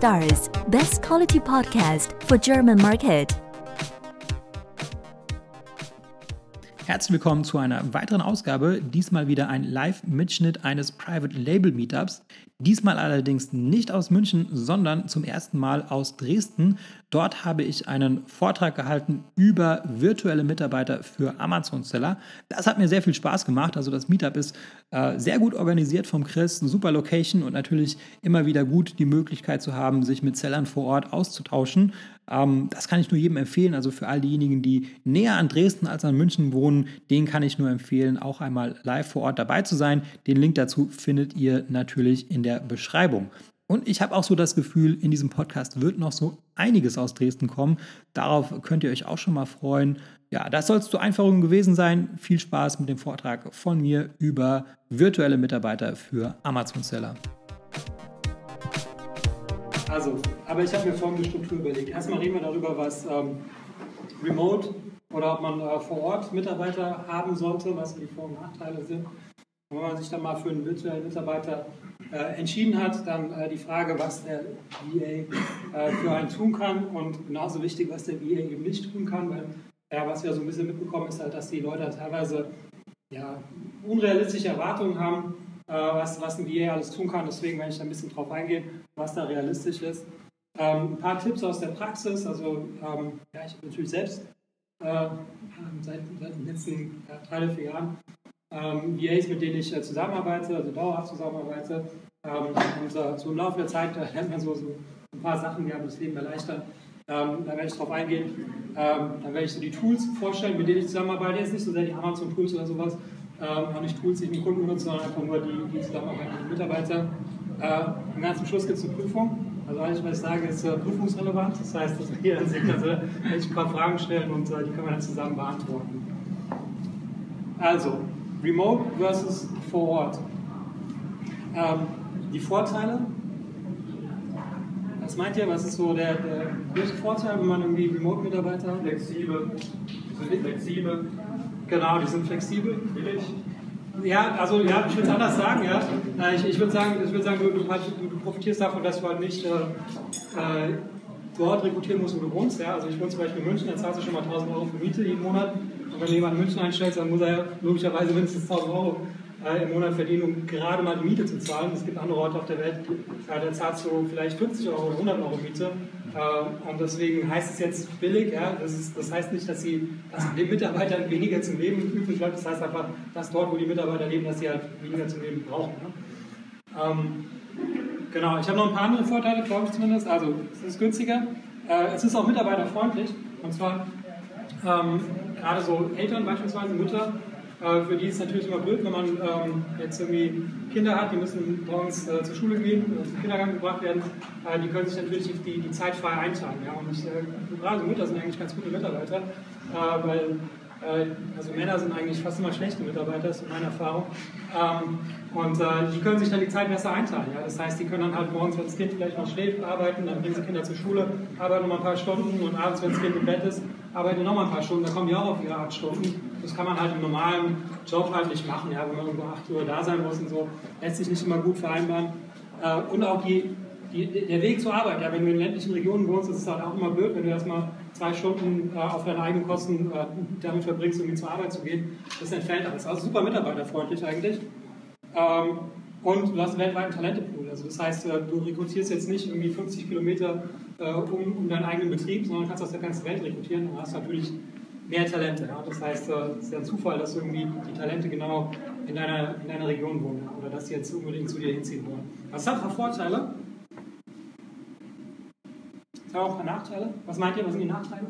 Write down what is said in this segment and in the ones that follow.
Stars, best quality podcast for German market. Herzlich willkommen zu einer weiteren Ausgabe. Diesmal wieder ein Live-Mitschnitt eines Private Label Meetups. Diesmal allerdings nicht aus München, sondern zum ersten Mal aus Dresden. Dort habe ich einen Vortrag gehalten über virtuelle Mitarbeiter für Amazon-Seller. Das hat mir sehr viel Spaß gemacht. Also das Meetup ist äh, sehr gut organisiert vom Chris, eine super Location und natürlich immer wieder gut die Möglichkeit zu haben, sich mit Sellern vor Ort auszutauschen. Ähm, das kann ich nur jedem empfehlen. Also für all diejenigen, die näher an Dresden als an München wohnen, denen kann ich nur empfehlen, auch einmal live vor Ort dabei zu sein. Den Link dazu findet ihr natürlich in der der Beschreibung. Und ich habe auch so das Gefühl, in diesem Podcast wird noch so einiges aus Dresden kommen. Darauf könnt ihr euch auch schon mal freuen. Ja, das soll es zur Einführung gewesen sein. Viel Spaß mit dem Vortrag von mir über virtuelle Mitarbeiter für Amazon-Seller. Also, aber ich habe mir folgende Struktur überlegt. Erstmal reden wir darüber, was ähm, Remote oder ob man äh, vor Ort Mitarbeiter haben sollte, was die Vor- und Nachteile sind. Wenn man sich dann mal für einen virtuellen Mitarbeiter entschieden hat, dann äh, die Frage, was der VA äh, für einen tun kann und genauso wichtig, was der VA eben nicht tun kann, weil ja, was wir so ein bisschen mitbekommen, ist halt, dass die Leute teilweise ja, unrealistische Erwartungen haben, äh, was, was ein VA alles tun kann. Deswegen werde ich da ein bisschen drauf eingehen, was da realistisch ist. Ähm, ein paar Tipps aus der Praxis. Also, ähm, ja, ich habe natürlich selbst äh, seit, seit, den letzten ja, drei, vier Jahren ähm, VAs, mit denen ich äh, zusammenarbeite, also dauerhaft zusammenarbeite. Ähm, und äh, so im Laufe der Zeit äh, lernt man so, so ein paar Sachen, die einem das Leben erleichtern. Ähm, da werde ich drauf eingehen. Ähm, dann werde ich so die Tools vorstellen, mit denen ich zusammenarbeite. Jetzt nicht so sehr die Amazon-Tools oder sowas, ähm, auch nicht Tools, die ich mit Kunden benutze, sondern einfach nur die, die Zusammenarbeit mit den Mitarbeitern. Äh, und ganz zum Schluss gibt es eine Prüfung. Also alles, was ich sage, ist äh, prüfungsrelevant. Das heißt, dass wir dann sehen, dass wir ein paar Fragen stellen und äh, die können wir dann zusammen beantworten. Also, Remote versus vor Ort. Ähm, die Vorteile. Was meint ihr? Was ist so der, der größte Vorteil, wenn man irgendwie Remote-Mitarbeiter hat? Flexibel. Die sind flexibel. Genau, die sind flexibel. Ja, also ja, ich würde es anders sagen, ja. Äh, ich, ich würde sagen, ich würd sagen du, du, du, profitierst davon, dass du halt nicht äh, äh, dort rekrutieren musst, wo du wohnst. Ja? Also ich wohne zum Beispiel in München, da zahlst du schon mal 1000 Euro für Miete jeden Monat wenn du jemanden in München einstellst, dann muss er logischerweise mindestens 1000 Euro äh, im Monat verdienen, um gerade mal die Miete zu zahlen. Es gibt andere Orte auf der Welt, äh, da zahlst du vielleicht 50 Euro oder 100 Euro Miete. Äh, und deswegen heißt es jetzt billig. Ja? Das, ist, das heißt nicht, dass, sie, dass den Mitarbeitern weniger zum Leben übrig bleibt. Das heißt einfach, dass dort, wo die Mitarbeiter leben, dass sie halt weniger zum Leben brauchen. Ne? Ähm, genau, ich habe noch ein paar andere Vorteile, glaube ich zumindest. Also, es ist günstiger. Äh, es ist auch mitarbeiterfreundlich. Und zwar ähm, gerade so Eltern beispielsweise, Mütter, äh, für die ist es natürlich immer blöd, wenn man ähm, jetzt irgendwie Kinder hat, die müssen morgens äh, zur Schule gehen, äh, zum Kindergarten gebracht werden, äh, die können sich natürlich die, die Zeit frei einteilen. Ja? Und gerade Mütter sind eigentlich ganz gute Mitarbeiter, weil also Männer sind eigentlich fast immer schlechte Mitarbeiter, ist meine Erfahrung. Ähm, und die können sich dann die Zeit besser einteilen. Ja? Das heißt, die können dann halt morgens, wenn das Kind vielleicht noch schläft, arbeiten, dann bringen sie Kinder zur Schule, arbeiten noch mal ein paar Stunden und abends, wenn das Kind im Bett ist, arbeite noch mal ein paar Stunden, da kommen die auch auf ihre acht Stunden. Das kann man halt im normalen Job halt nicht machen, ja, wenn man irgendwo 8 Uhr da sein muss und so, lässt sich nicht immer gut vereinbaren. Äh, und auch die, die, der Weg zur Arbeit, ja, wenn du in ländlichen Regionen wohnst, ist es halt auch immer blöd, wenn du erstmal zwei Stunden äh, auf deine eigenen Kosten äh, damit verbringst, um zur Arbeit zu gehen. Das entfällt alles. Also super mitarbeiterfreundlich eigentlich. Ähm, und du hast einen weltweiten Talentepool. Also das heißt, du rekrutierst jetzt nicht irgendwie 50 Kilometer äh, um, um, deinen eigenen Betrieb, sondern kannst aus der ganzen Welt rekrutieren und hast natürlich mehr Talente. Ja? Das heißt, äh, es ist ja ein Zufall, dass irgendwie die Talente genau in deiner, in deiner Region wohnen oder dass sie jetzt unbedingt zu dir hinziehen wollen. Was hat für Vorteile? Es hat auch Nachteile. Was meint ihr, was sind die Nachteile?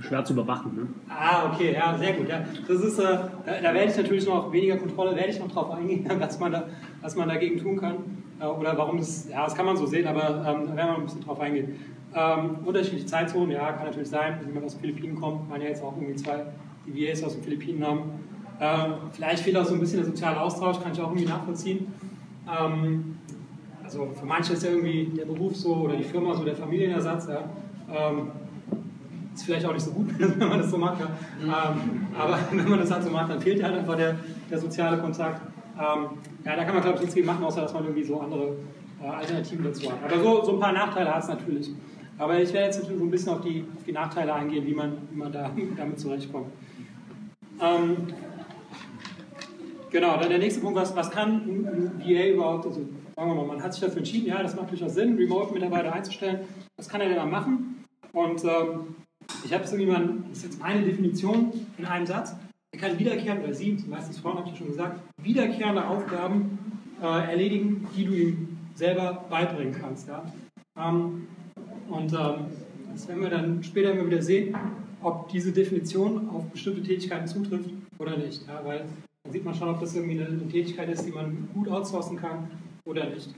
schwer zu überwachen. Ne? Ah, okay, ja, sehr gut. Ja. Das ist, äh, da, da, werde ich natürlich noch weniger Kontrolle, werde ich noch drauf eingehen, was man, da, was man dagegen tun kann. Äh, oder warum das, ja, das kann man so sehen, aber ähm, da werden wir ein bisschen drauf eingehen. Ähm, unterschiedliche Zeitzonen, ja, kann natürlich sein, wenn jemand aus den Philippinen kommt, man ja jetzt auch irgendwie zwei DVAs aus den Philippinen haben. Ähm, vielleicht fehlt auch so ein bisschen der soziale Austausch, kann ich auch irgendwie nachvollziehen. Ähm, also für manche ist ja irgendwie der Beruf so oder die Firma so der Familienersatz. Ja. Ähm, ist vielleicht auch nicht so gut, wenn man das so macht. Ja. Ähm, aber wenn man das halt so macht, dann fehlt halt einfach der, der soziale Kontakt. Ähm, ja, da kann man, glaube ich, nichts gegen machen, außer dass man irgendwie so andere äh, Alternativen dazu hat. Aber so, so ein paar Nachteile hat es natürlich. Aber ich werde jetzt natürlich so ein bisschen auf die, auf die Nachteile eingehen, wie man, wie man da, damit zurechtkommt. Ähm, genau, dann der nächste Punkt, was, was kann ein VA überhaupt, also sagen wir mal, man hat sich dafür entschieden, ja, das macht durchaus Sinn, Remote-Mitarbeiter einzustellen. Was kann er denn dann machen? Und ähm, ich habe es irgendwie mal, das ist jetzt meine Definition in einem Satz, er kann wiederkehrende, oder sie, meistens Frauen habe ich schon gesagt, wiederkehrende Aufgaben äh, erledigen, die du ihm selber beibringen kannst. Ja? Ähm, und ähm, das werden wir dann später immer wieder sehen, ob diese Definition auf bestimmte Tätigkeiten zutrifft oder nicht. Ja? Weil dann sieht man schon, ob das irgendwie eine, eine, Tätigkeit ist, die man gut outsourcen kann oder nicht.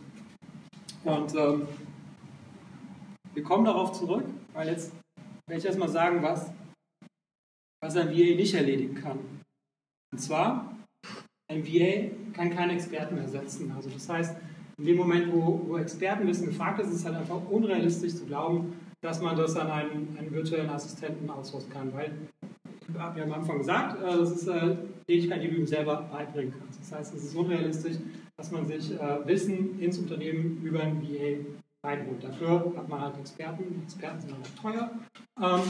Und ähm, wir kommen darauf zurück, weil jetzt werde ich erstmal sagen, was, was ein VA nicht erledigen kann. Und zwar, ein VA kann keinen Experten ersetzen. Also das heißt, in dem Moment, wo, wo Expertenwissen gefragt ist, ist es halt einfach unrealistisch zu glauben, dass man das an einen, einen virtuellen Assistenten outsourcen kann. Weil, ich habe ja am Anfang gesagt, äh, das ist eine Tätigkeit, die du ihm selber beibringen kannst. Das heißt, es ist unrealistisch, dass man sich äh, Wissen ins Unternehmen über ein VA reinholt. Dafür hat man halt Experten. Experten sind auch teuer. Ähm,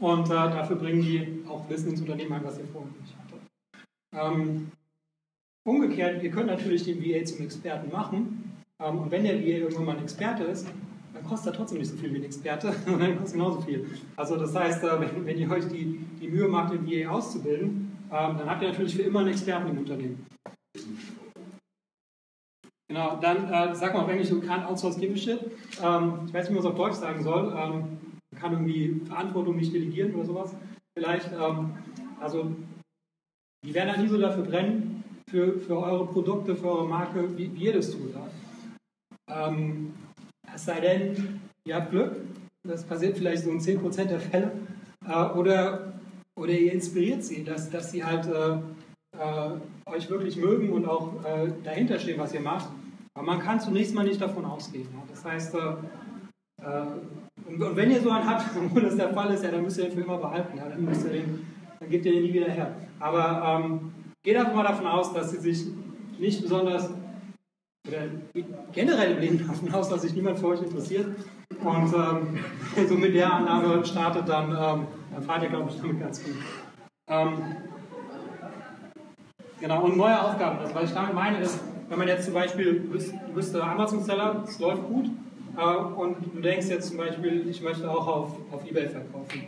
und äh, dafür bringen die auch Wissen ins Unternehmen ein, was ihr vorher nicht hattet. Ähm, Umgekehrt, ihr könnt natürlich den VA zum Experten machen. Ähm, und wenn der VA irgendwann mal ein Experte ist, dann kostet er trotzdem nicht so viel wie ein Experte, sondern kostet genauso viel. Also das heißt, äh, wenn, wenn ihr euch die, die Mühe macht, den VA auszubilden, ähm, dann habt ihr natürlich für immer einen Experten im Unternehmen. Genau, dann äh, sag mal auf Englisch, du can't outsource give a shit. Ähm, ich weiß nicht, wie man es auf Deutsch sagen soll. Ähm, man kann irgendwie Verantwortung nicht delegieren oder sowas. Vielleicht. Ähm, also, die werden halt nie so dafür brennen, für, für eure Produkte, für eure Marke, wie, wie ihr das tut. Ähm, es sei denn, ihr habt Glück, das passiert vielleicht so in 10% der Fälle, äh, oder, oder ihr inspiriert sie, dass, dass sie halt äh, äh, euch wirklich mögen und auch äh, dahinter stehen, was ihr macht. Aber man kann zunächst mal nicht davon ausgehen. Ja? Das heißt, äh, äh, und, und, wenn ihr so einen habt, wo das der Fall ist, ja, dann müsst ihr den für immer behalten. Ja? Dann, müsst ihr den, dann gebt ihr den nie wieder her. Aber ähm, Geht einfach mal davon aus, dass sie sich nicht besonders, oder generell im Leben davon aus, dass sich niemand für euch interessiert. Und ähm, so mit der Annahme startet, dann, ähm, dann fahrt ihr, glaube ich, damit ganz gut. Ähm, genau, und neue Aufgaben. Also, was ich damit meine, ist, wenn man jetzt zum Beispiel, du bist, du Amazon-Seller, es läuft gut, äh, und du denkst jetzt zum Beispiel, ich möchte auch auf, auf Ebay verkaufen.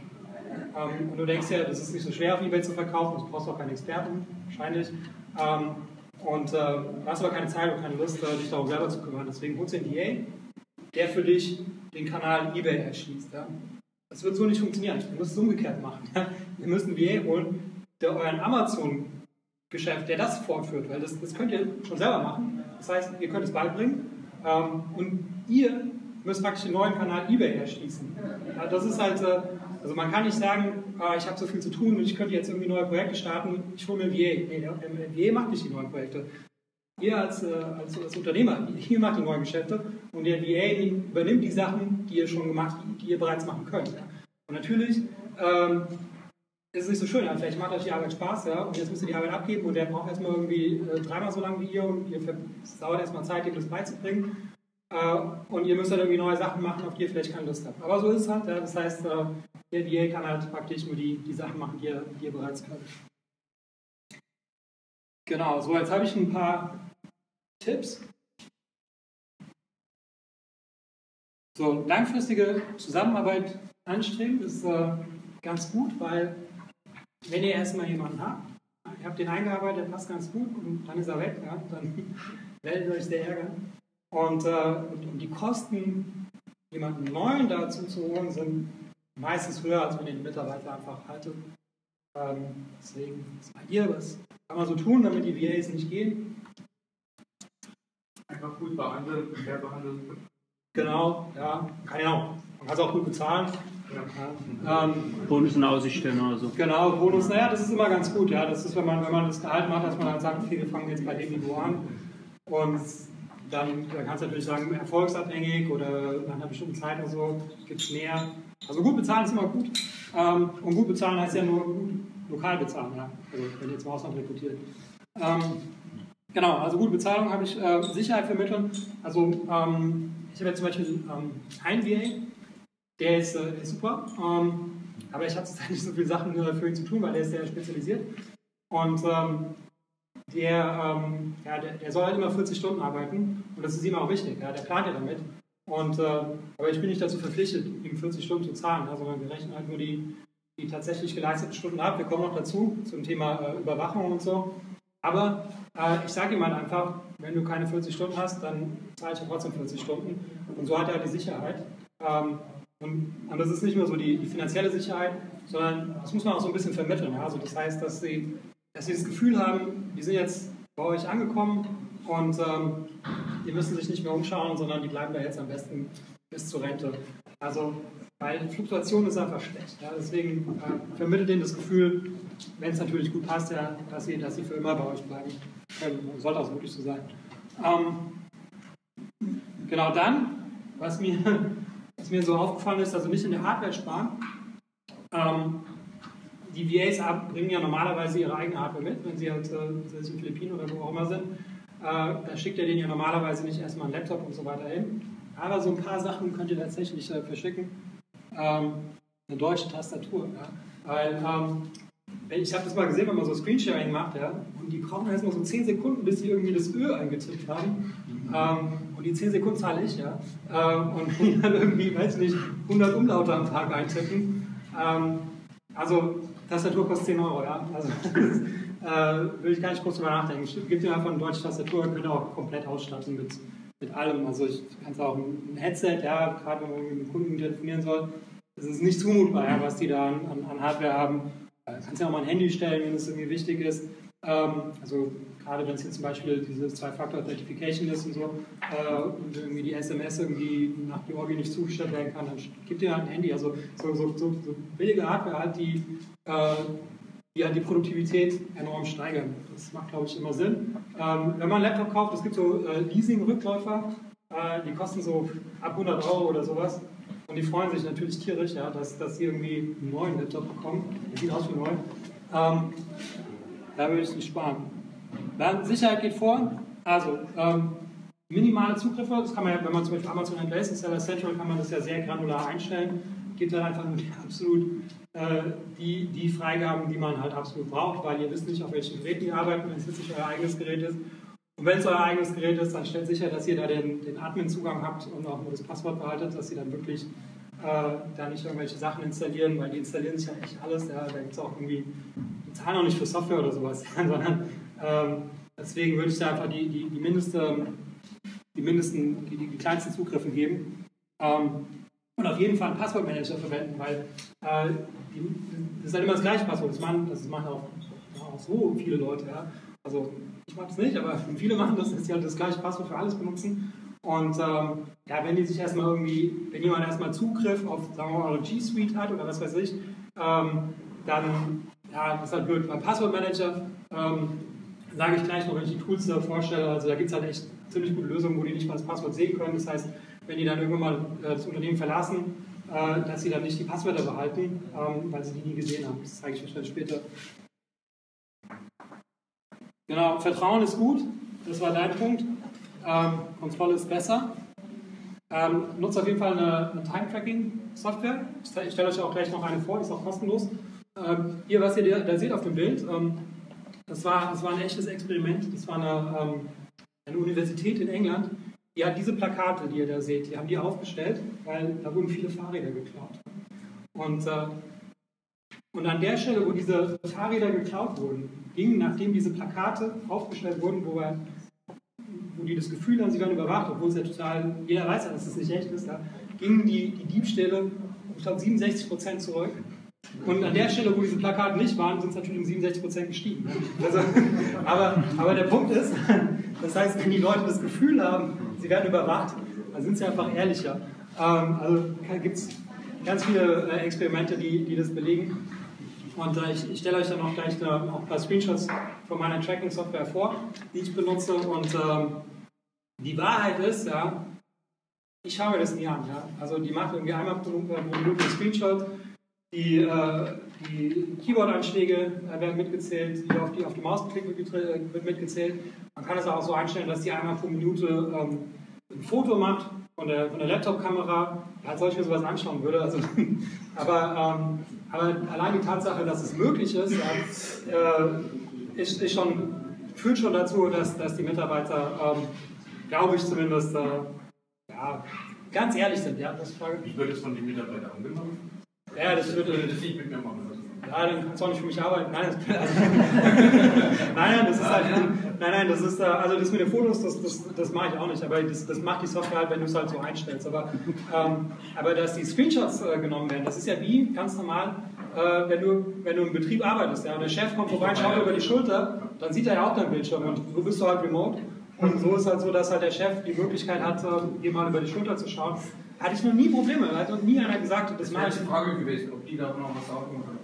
Ähm, und du denkst ja, das ist nicht so schwer auf Ebay zu verkaufen, du brauchst auch keinen Experten, wahrscheinlich. Ähm, und äh, hast aber keine Zeit und keine Lust, äh, dich darum selber zu kümmern. Deswegen holst du einen DA, der für dich den Kanal eBay erschließt. Das wird so nicht funktionieren. Ihr müsst es umgekehrt machen. Ihr müsst einen VA holen, der euren Amazon-Geschäft, der das fortführt, weil das, das könnt ihr schon selber machen. Das heißt, ihr könnt es beibringen ähm, und ihr müsst praktisch den neuen Kanal eBay erschließen. Ja, das ist halt, äh, also man kann nicht sagen, ah, ich habe so viel zu tun und ich könnte jetzt irgendwie neue Projekte starten, ich hole mir VA. Nee, der VA macht nicht die neuen Projekte. Ihr als, äh, als, als, Unternehmer, ihr macht die neuen Geschäfte und der VA übernimmt die Sachen, die ihr schon gemacht, die, die ihr bereits machen könnt. Und natürlich ähm, ist es nicht so schön, ja. vielleicht macht euch die Arbeit Spaß, ja, und jetzt müsst ihr die Arbeit abgeben und der braucht erstmal irgendwie äh, dreimal so lange wie ihr und ihr, dauert erstmal Zeit, ihm das beizubringen. Äh, und ihr müsst dann irgendwie neue Sachen machen, auf die ihr vielleicht keine Lust habt. Aber so ist es halt. Ja. Das heißt, äh, der VA kann halt praktisch nur die, die Sachen machen, die ihr, die ihr bereits könnt. Genau, so jetzt habe ich ein paar Tipps. So, langfristige Zusammenarbeit anstreben ist äh, ganz gut, weil wenn ihr erstmal jemanden habt, ihr habt den eingearbeitet, passt ganz gut und dann ist er weg, ja, dann werdet ihr euch sehr ärgern. Und, äh, und, die Kosten, jemanden neuen dazu zu holen, sind meistens höher, als man den Mitarbeiter einfach haltet. Ähm, deswegen, was meint ihr, was kann man so tun, damit die VAs nicht gehen? Einfach gut behandeln, fair behandeln. Genau, ja, kann ja auch. Man kann es auch gut bezahlen. Ähm, Bonus in Aussicht stellen oder so. Genau, Bonus, naja, das ist immer ganz gut, ja. Das ist, wenn man, wenn man das Gehalt macht, dass man dann sagt, okay, wir fangen jetzt bei dem Niveau an. Und dann, dann kannst du natürlich sagen, erfolgsabhängig oder nach einer bestimmten Zeit oder so gibt es mehr. Also gut bezahlen ist immer gut. Ähm, und gut bezahlen heißt ja nur gut lokal bezahlen, ja. Also wenn ihr zum Ausland rekrutiert. Ähm, genau, also gute Bezahlung habe ich äh, Sicherheit vermitteln. Also ähm, ich habe jetzt zum Beispiel ähm, einen VA, der ist, äh, super, ähm, aber ich habe zurzeit nicht so viele Sachen äh, für ihn zu tun, weil der ist sehr spezialisiert. Und ähm, der, ähm, ja, der, der, soll halt immer 40 Stunden arbeiten und das ist ihm auch wichtig, ja, der plant ja damit. Und, äh, aber ich bin nicht dazu verpflichtet, ihm 40 Stunden zu zahlen, sondern wir rechnen halt nur die, die tatsächlich geleisteten Stunden ab. Wir kommen noch dazu zum Thema äh, Überwachung und so. Aber äh, ich sage ihm halt einfach, wenn du keine 40 Stunden hast, dann zahle ich ja trotzdem 40 Stunden. Und so hat er halt die Sicherheit. Ähm, und, das ist nicht nur so die, die, finanzielle Sicherheit, sondern das muss man auch so ein bisschen vermitteln. Ja? Also das heißt, dass sie, dass sie das Gefühl haben, die sind jetzt bei euch angekommen und ähm, die müssen sich nicht mehr umschauen, sondern die bleiben da jetzt am besten bis zur Rente. Also, weil Fluktuation ist einfach schlecht. Ja? Deswegen äh, vermittelt denen das Gefühl, wenn es natürlich gut passt, ja, dass, sie, dass sie für immer bei euch bleiben können. Sollte auch wirklich so sein. Ähm, genau dann, was mir, was mir so aufgefallen ist, also nicht in der Hardware sparen. Ähm, die VAs bringen ja normalerweise ihre eigene Hardware mit, wenn sie halt äh, in Philippinen oder wo auch immer sind. Äh, da schickt ihr denen ja normalerweise nicht erstmal einen Laptop und so weiter hin. Aber so ein paar Sachen könnt ihr tatsächlich äh, verschicken. Ähm, eine deutsche Tastatur. Ja? Weil ähm, ich habe das mal gesehen, wenn man so Screensharing macht, ja, und die brauchen erstmal so 10 Sekunden, bis sie irgendwie das Ö eingetippt haben. Ähm, und die 10 Sekunden zahle ich, ja. Ähm, und dann irgendwie, weiß ich nicht, 100 Umlaute am Tag eintippen. Ähm, also, Tastatur kostet 10 Euro, ja. Also, äh, will ich gar nicht kurz drüber nachdenken. Gibt dir einfach eine deutsche Tastatur, könnt ihr auch komplett ausstatten mit, mit allem. Also, ich kann es auch ein Headset, ja, gerade wenn man mit einem Kunden telefonieren soll. Das ist nicht zumutbar, ja, was die da an, an Hardware haben. Du äh, kannst ja auch mal ein Handy stellen, wenn es irgendwie wichtig ist. Ähm, also gerade wenn es jetzt zum Beispiel diese Zwei-Faktor-Authentification ist und so äh, und irgendwie die SMS irgendwie nach Georgien nicht zugestellt werden kann, dann gibt ihr halt ein Handy. Also so, so, so, so billige Hardware halt, die, äh, die halt die Produktivität enorm steigern. Das macht, glaube ich, immer Sinn. Ähm, wenn man einen Laptop kauft, es gibt so Leasing-Rückläufer, die kosten so ab 100 Euro oder sowas. Und die freuen sich natürlich tierisch, ja, dass, dass sie irgendwie einen neuen Laptop bekommen. Der sieht aus wie neu. Ähm, da würde ich nicht sparen. Dann Sicherheit geht vor. Also, ähm, minimale Zugriffe, das kann man ja, wenn man zum Beispiel Amazon Advanced Seller Central, kann man das ja sehr granular einstellen. Gibt dann einfach nur die absolut äh, die, die Freigaben, die man halt absolut braucht, weil ihr wisst nicht, auf welchen Geräten ihr arbeitet, wenn es jetzt nicht euer eigenes Gerät ist. Und wenn es euer eigenes Gerät ist, dann stellt sicher, dass ihr da den, den Admin-Zugang habt und auch nur das Passwort behaltet, dass sie dann wirklich äh, da nicht irgendwelche Sachen installieren, weil die installieren sich ja echt alles. Ja, da gibt es auch irgendwie, die zahlen auch nicht für Software oder sowas, sondern ähm, deswegen würde ich da einfach die, die, die, mindeste, die, mindesten, die, die kleinsten Zugriffe geben. Ähm, und auf jeden Fall einen Passwortmanager verwenden, weil äh, die, das ist halt immer das gleiche Passwort. Das machen, das machen auch, auch so viele Leute. Ja. Also ich mache es nicht, aber viele machen das, dass sie halt das gleiche Passwort für alles benutzen. Und ähm, ja, wenn die sich erstmal irgendwie, wenn jemand erstmal Zugriff auf, sagen wir mal, eure G Suite hat oder was weiß ich, ähm, dann, ja, das ist halt blöd. Beim Passwortmanager ähm, sage ich gleich noch, wenn ich die Tools da vorstelle, also da gibt es halt echt ziemlich gute Lösungen, wo die nicht mal das Passwort sehen können. Das heißt, wenn die dann irgendwann mal äh, das Unternehmen verlassen, äh, dass sie dann nicht die Passwörter behalten, ähm, weil sie die nie gesehen haben. Das zeige ich euch dann später. Genau, Vertrauen ist gut, das war dein Punkt. Ähm, Kontrolle ist besser. Ähm, nutzt auf jeden Fall eine, eine Time-Tracking-Software. Ich stelle euch auch gleich noch eine vor, die ist auch kostenlos. Ähm, hier, was ihr da seht auf dem Bild, ähm, das, war, das war ein echtes Experiment. Das war eine, ähm, eine Universität in England, die hat diese Plakate, die ihr da seht, die haben die aufgestellt, weil da wurden viele Fahrräder geklaut. Und äh, und an der Stelle, wo diese Fahrräder geklaut wurden, gingen, nachdem diese Plakate aufgestellt wurden, wo, wir, wo die das Gefühl haben, sie werden überwacht, obwohl es ja total, jeder weiß ja, dass es nicht echt ist, ja, gingen die, die Diebstähle ich glaube 67 Prozent zurück. Und an der Stelle, wo diese Plakate nicht waren, sind es natürlich um 67 Prozent gestiegen. Also, aber, aber der Punkt ist, das heißt, wenn die Leute das Gefühl haben, sie werden überwacht, dann sind sie einfach ehrlicher. Ähm, also gibt es ganz viele äh, Experimente, die, die das belegen. Und äh, ich, ich stelle euch dann auch gleich eine, auch ein paar Screenshots von meiner Tracking-Software vor, die ich benutze. Und ähm, die Wahrheit ist, ja, ich schaue mir das nie an. Ja. Also die macht irgendwie einmal pro Minute einen Screenshot. die, äh, die Keyboard-Anschläge äh, werden mitgezählt, die auf die, auf die Maus wird, getre- wird mitgezählt. Man kann es auch so einstellen, dass die einmal pro Minute ähm, ein Foto macht von der, von der Laptop-Kamera, als solch mir sowas anschauen würde. Also, aber, ähm, aber allein die Tatsache, dass es möglich ist, äh, ist, ist schon, führt schon dazu, dass, dass die Mitarbeiter, ähm, glaube ich zumindest, äh, ja, ganz ehrlich sind. Ja, das frage Wie wird es von den Mitarbeitern angenommen? ja, das Würde das nicht mit mir machen ja, dann kannst du auch nicht für mich arbeiten. Nein, das, nein, nein, das ist halt, nein, nein, das ist, äh, also das mit den Fotos, das, das, das mache ich auch nicht, aber das, das macht die Software halt, wenn du es halt so einstellst. Aber, ähm, aber dass die Screenshots äh, genommen werden, das ist ja wie ganz normal, äh, wenn, du, wenn du im Betrieb arbeitest, ja, und der Chef kommt vorbei, schaut über die Schulter, dann sieht er ja auch deinen Bildschirm und so bist du halt remote. Und so ist halt so, dass halt der Chef die Möglichkeit hat, äh, dir mal über die Schulter zu schauen. Hatte ich noch nie Probleme, hat noch nie einer gesagt, das Das mache wäre ich jetzt die Frage gewesen, ob die da noch was sagen können.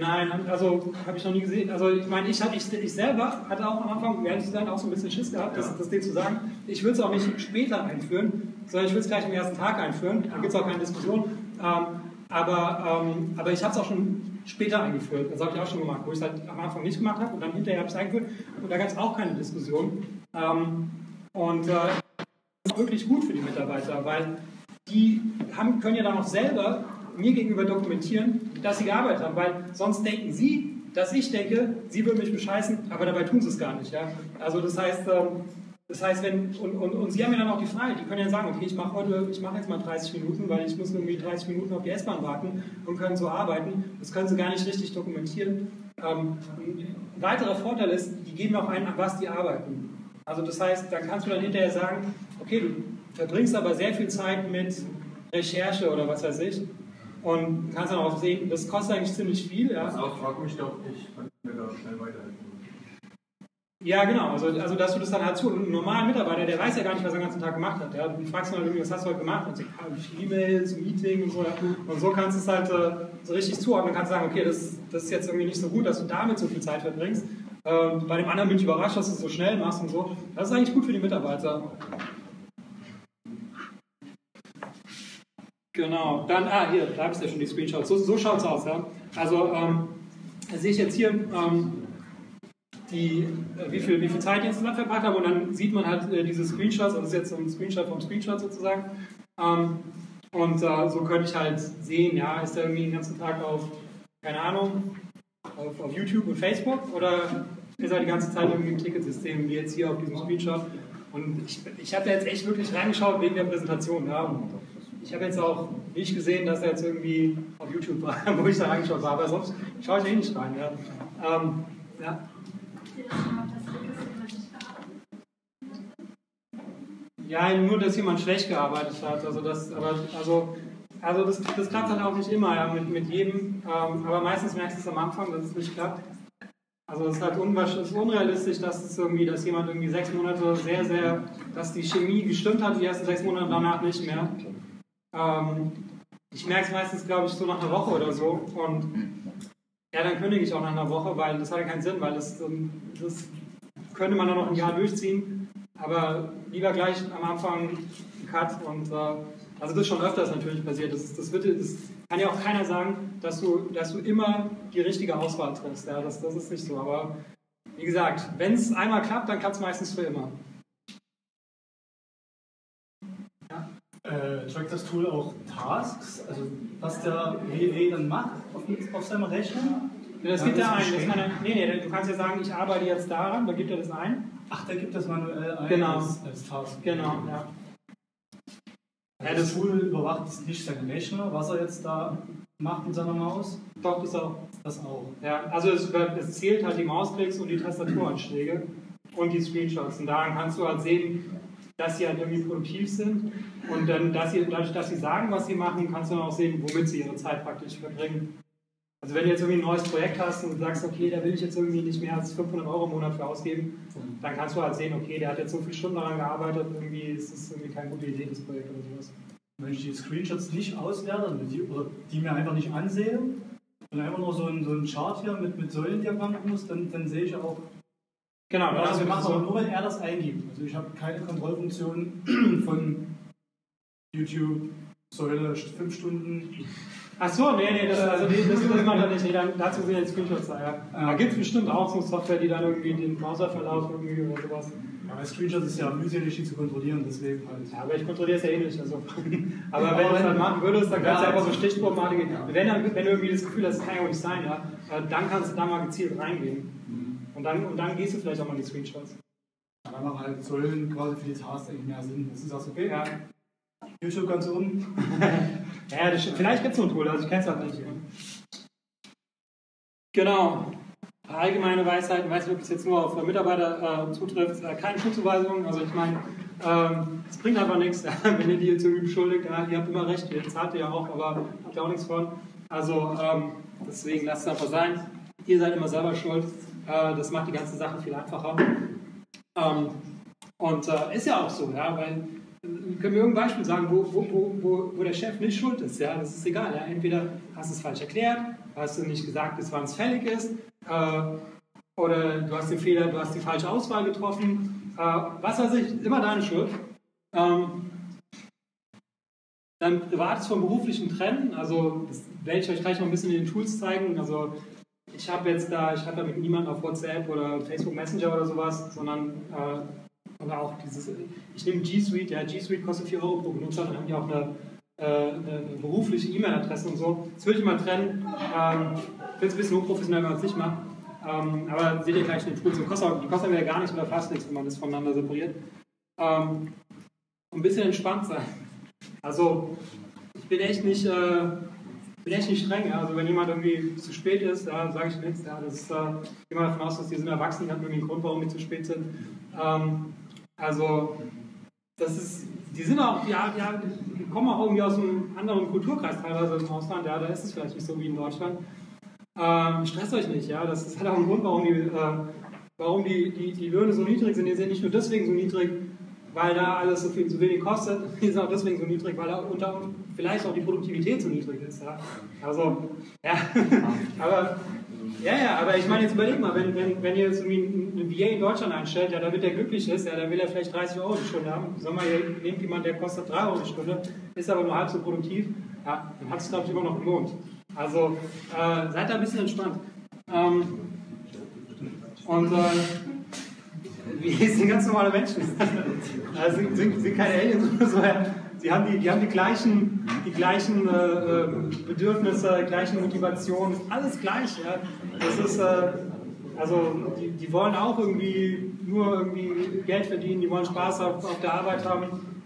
Nein, also habe ich noch nie gesehen. Also ich meine, ich, ich, ich selber hatte auch am Anfang, um ehrlich zu sein, auch so ein bisschen Schiss gehabt, das, das Ding zu sagen. Ich würde es auch nicht später einführen, sondern ich würde es gleich am ersten Tag einführen. Da gibt es auch keine Diskussion. Ähm, aber, ähm, aber ich habe es auch schon später eingeführt. Das habe ich auch schon gemacht, wo ich es halt am Anfang nicht gemacht habe und dann hinterher habe ich es eingeführt. Und da gab es auch keine Diskussion. Ähm, und äh, das ist wirklich gut für die Mitarbeiter, weil die haben, können ja dann auch selber mir gegenüber dokumentieren, dass sie gearbeitet haben, weil sonst denken sie, dass ich denke, sie würden mich bescheißen, aber dabei tun sie es gar nicht. Ja? Also das heißt, ähm, das heißt, wenn, und, und, und sie haben ja dann auch die Freiheit, die können ja sagen, okay, ich mache heute, ich mache jetzt mal 30 Minuten, weil ich muss irgendwie 30 Minuten auf die S-Bahn warten und können so arbeiten. Das können sie gar nicht richtig dokumentieren. Ähm, ein weiterer Vorteil ist, die geben auch ein, an was die arbeiten. Also das heißt, da kannst du dann hinterher sagen, okay, du verbringst aber sehr viel Zeit mit Recherche oder was weiß ich und kannst dann auch sehen, das kostet eigentlich ziemlich viel. Ja, auch frag mich doch, ich kann mir da schnell weiterhelfen. ja genau, also, also dass du das dann halt zu. Und ein normaler Mitarbeiter, der weiß ja gar nicht, was er den ganzen Tag gemacht hat. Ja. Du fragst mal irgendwie, was hast du heute gemacht? Und so, ja, E-Mails, Meeting und so. Ja. Und so kannst du es halt äh, so richtig zuordnen. kannst sagen, okay, das, das ist jetzt irgendwie nicht so gut, dass du damit so viel Zeit verbringst. Ähm, bei dem anderen bin ich überrascht, dass du es so schnell machst und so. Das ist eigentlich gut für die Mitarbeiter. Genau, dann, ah, hier, da bist du ja schon die Screenshots. So, so schaut es aus, ja. Also, ähm, sehe ich jetzt hier, ähm, die, äh, wie, viel, wie viel Zeit die insgesamt verbracht haben und dann sieht man halt äh, diese Screenshots, also das ist jetzt so ein Screenshot vom Screenshot sozusagen. Ähm, und äh, so könnte ich halt sehen, ja, ist der irgendwie den ganzen Tag auf, keine Ahnung, auf, auf YouTube und Facebook oder ist er die ganze Zeit irgendwie im Ticketsystem, wie jetzt hier auf diesem Screenshot. Und ich, ich habe da jetzt echt wirklich reingeschaut wegen der Präsentation. Ja. Und ich habe jetzt auch nicht gesehen, dass er jetzt irgendwie auf YouTube war, wo ich da reingeschaut habe, aber sonst schaue ich eh nicht rein. Ja. Ähm, ja. Ja, nur, dass jemand schlecht gearbeitet hat. Also das, aber, also, also das, das klappt halt auch nicht immer ja, mit, mit jedem. Ähm, aber meistens merkst du es am Anfang, dass es nicht klappt. Also es ist halt es ist unrealistisch, dass es irgendwie, dass jemand irgendwie sechs Monate sehr, sehr, dass die Chemie gestimmt hat, die ersten sechs Monate danach nicht mehr. Ähm, ich merke es meistens, glaube ich, so nach einer Woche oder so. Und ja, dann kündige ich auch nach einer Woche, weil das hat ja keinen Sinn, weil das, ähm, das könnte man dann noch ein Jahr durchziehen. Aber lieber gleich am Anfang einen Cut und äh, also das ist schon öfters natürlich passiert. Das, das, wird, das kann ja auch keiner sagen, dass du, dass du immer die richtige Auswahl triffst. Ja, das, das ist nicht so. Aber wie gesagt, wenn es einmal klappt, dann klappt es meistens für immer. Äh, trackt das Tool auch Tasks, also was der WE dann macht auf, auf seinem Rechner? Ja, Das gibt er ein. Das kann er, nee, nee, du kannst ja sagen, ich arbeite jetzt daran, dann gibt er das ein. Ach, der gibt das manuell ein Genau. als, als Task. Genau, ja. Ja, das Tool überwacht nicht seinen Rechner, was er jetzt da macht mit seiner Maus. Doch, das auch. Das auch. Ja, also es, es zählt halt die Mausklicks und die Tastaturanschläge und die Screenshots. Und daran kannst du halt sehen, dass sie halt irgendwie produktiv sind. Und dann, dass sie, dadurch, dass sie sagen, was sie machen, kannst du dann auch sehen, womit sie ihre Zeit praktisch verbringen. Also wenn du jetzt irgendwie ein neues Projekt hast und sagst, okay, da will ich jetzt irgendwie nicht mehr als 500 Euro im Monat für ausgeben, dann kannst du halt sehen, okay, der hat jetzt so viele Stunden daran gearbeitet, irgendwie ist das irgendwie keine gute Idee, das Projekt oder sowas. Wenn ich die Screenshots nicht auswerte die, oder die mir einfach nicht ansehe und einfach nur so einen, so einen Chart hier mit, mit Säulendiagrammen muss, dann, dann sehe ich auch, Genau, dann was hast wir machen, aber nur wenn er das eingibt. Also ich habe keine Kontrollfunktion von YouTube, Säule fünf Stunden. Ach so, nee, nee, das, also die, das, das macht er nicht. Nee, dann, dazu sind jetzt Screenshots da, ja. Da gibt es bestimmt auch so Software, die dann irgendwie den Browserverlauf irgendwie oder sowas. Ja, bei Screenshots ist ja mühselig, die zu kontrollieren, deswegen halt. Ja, aber ich kontrolliere es ja eh nicht. Also. Aber wenn du es halt machen würdest, dann kannst du einfach so Stichprobenartige. Wenn, dann- wenn du irgendwie das Gefühl hast, das kann ja auch nicht sein, ja, äh, dann kannst du da mal gezielt reingehen. Und dann, und dann gehst du vielleicht auch mal in die Screenshots. Da machen halt Säulen quasi für die Tasks eigentlich mehr Sinn. Das ist so, okay, Ja, YouTube ganz um. ja das vielleicht gibt es so ein Tool, also ich kenne es halt nicht. Genau. Allgemeine Weisheiten, weiß nicht, ob es jetzt nur auf Mitarbeiter äh, zutrifft, äh, keine Schuldzuweisung. Also ich meine, ähm, es bringt einfach nichts, wenn ihr die zu üben schuldigt. Ja, ihr habt immer recht, ihr zahlt ihr ja auch, aber habt ihr auch nichts von. Also ähm, deswegen lasst es einfach sein. Ihr seid immer selber schuld. Äh, das macht die ganze Sache viel einfacher. Ähm, und äh, ist ja auch so, ja, weil äh, können wir irgendein Beispiel sagen, wo, wo, wo, wo, der Chef nicht schuld ist. Ja? Das ist egal. Ja? Entweder hast du es falsch erklärt, hast du nicht gesagt, bis wann es fällig ist, äh, oder du hast den Fehler, du hast die falsche Auswahl getroffen. Äh, was weiß ich, immer deine Schuld. Ähm, dann privates vom beruflichen trennen. Also das werde ich euch gleich noch ein bisschen in den Tools zeigen. Also ich habe jetzt da, ich habe da mit niemandem auf WhatsApp oder Facebook Messenger oder sowas, sondern äh, oder auch dieses, ich nehme G Suite, ja, G Suite kostet 4 Euro pro Benutzer, dann haben die auch eine, äh, eine berufliche E-Mail-Adresse und so. Das würde ich mal trennen. Ähm, ich finde es ein bisschen unprofessionell, wenn man es nicht macht. Ähm, aber seht ihr gleich in den Tools. Die kosten, auch- die kosten ja gar nichts oder fast nichts, wenn man das voneinander separiert. Ähm, ein bisschen entspannt sein. Also, ich bin echt nicht, äh, bin echt nicht streng. Also, wenn jemand irgendwie zu spät ist, ja, sage ich nichts. Ja. Das ist, äh, mal davon aus, dass die sind erwachsen, die haben irgendwie einen Grund, warum die zu spät sind. Ähm, also, das ist, die sind auch, ja, ja, die kommen auch irgendwie aus einem anderen Kulturkreis teilweise im Ausland. Ja, da ist es vielleicht nicht so wie in Deutschland. Ähm, stresst euch nicht, ja. Das ist halt auch ein Grund, warum die, äh, warum die, die, die Löhne so niedrig sind. Die sind nicht nur deswegen so niedrig, weil da alles so viel zu wenig kostet, die sind auch deswegen so niedrig, weil da unter vielleicht auch die Produktivität so niedrig ist. Ja. Also, ja, aber ja, ja, aber ich meine, jetzt überleg mal, wenn, wenn, wenn ihr jetzt irgendwie einen VA in Deutschland einstellt, ja, damit der glücklich ist, ja, dann will er vielleicht 30 Euro die Stunde haben. Sagen wir ihr nehmt jemanden, der kostet 3 Euro die Stunde, ist aber nur halb so produktiv, ja, dann hat es, glaube ich, immer noch gelohnt. Also, äh, seid da ein bisschen entspannt. Ähm, und äh, wir sind ganz normale Menschen. Also sind, sind, sind keine Aliens oder so. Sie haben die, die, haben die gleichen, die gleichen äh, äh, Bedürfnisse, die gleichen Motivationen, alles gleich. Ja. Das ist, äh, also die, die wollen auch irgendwie nur irgendwie Geld verdienen, die wollen Spaß auf, auf der Arbeit haben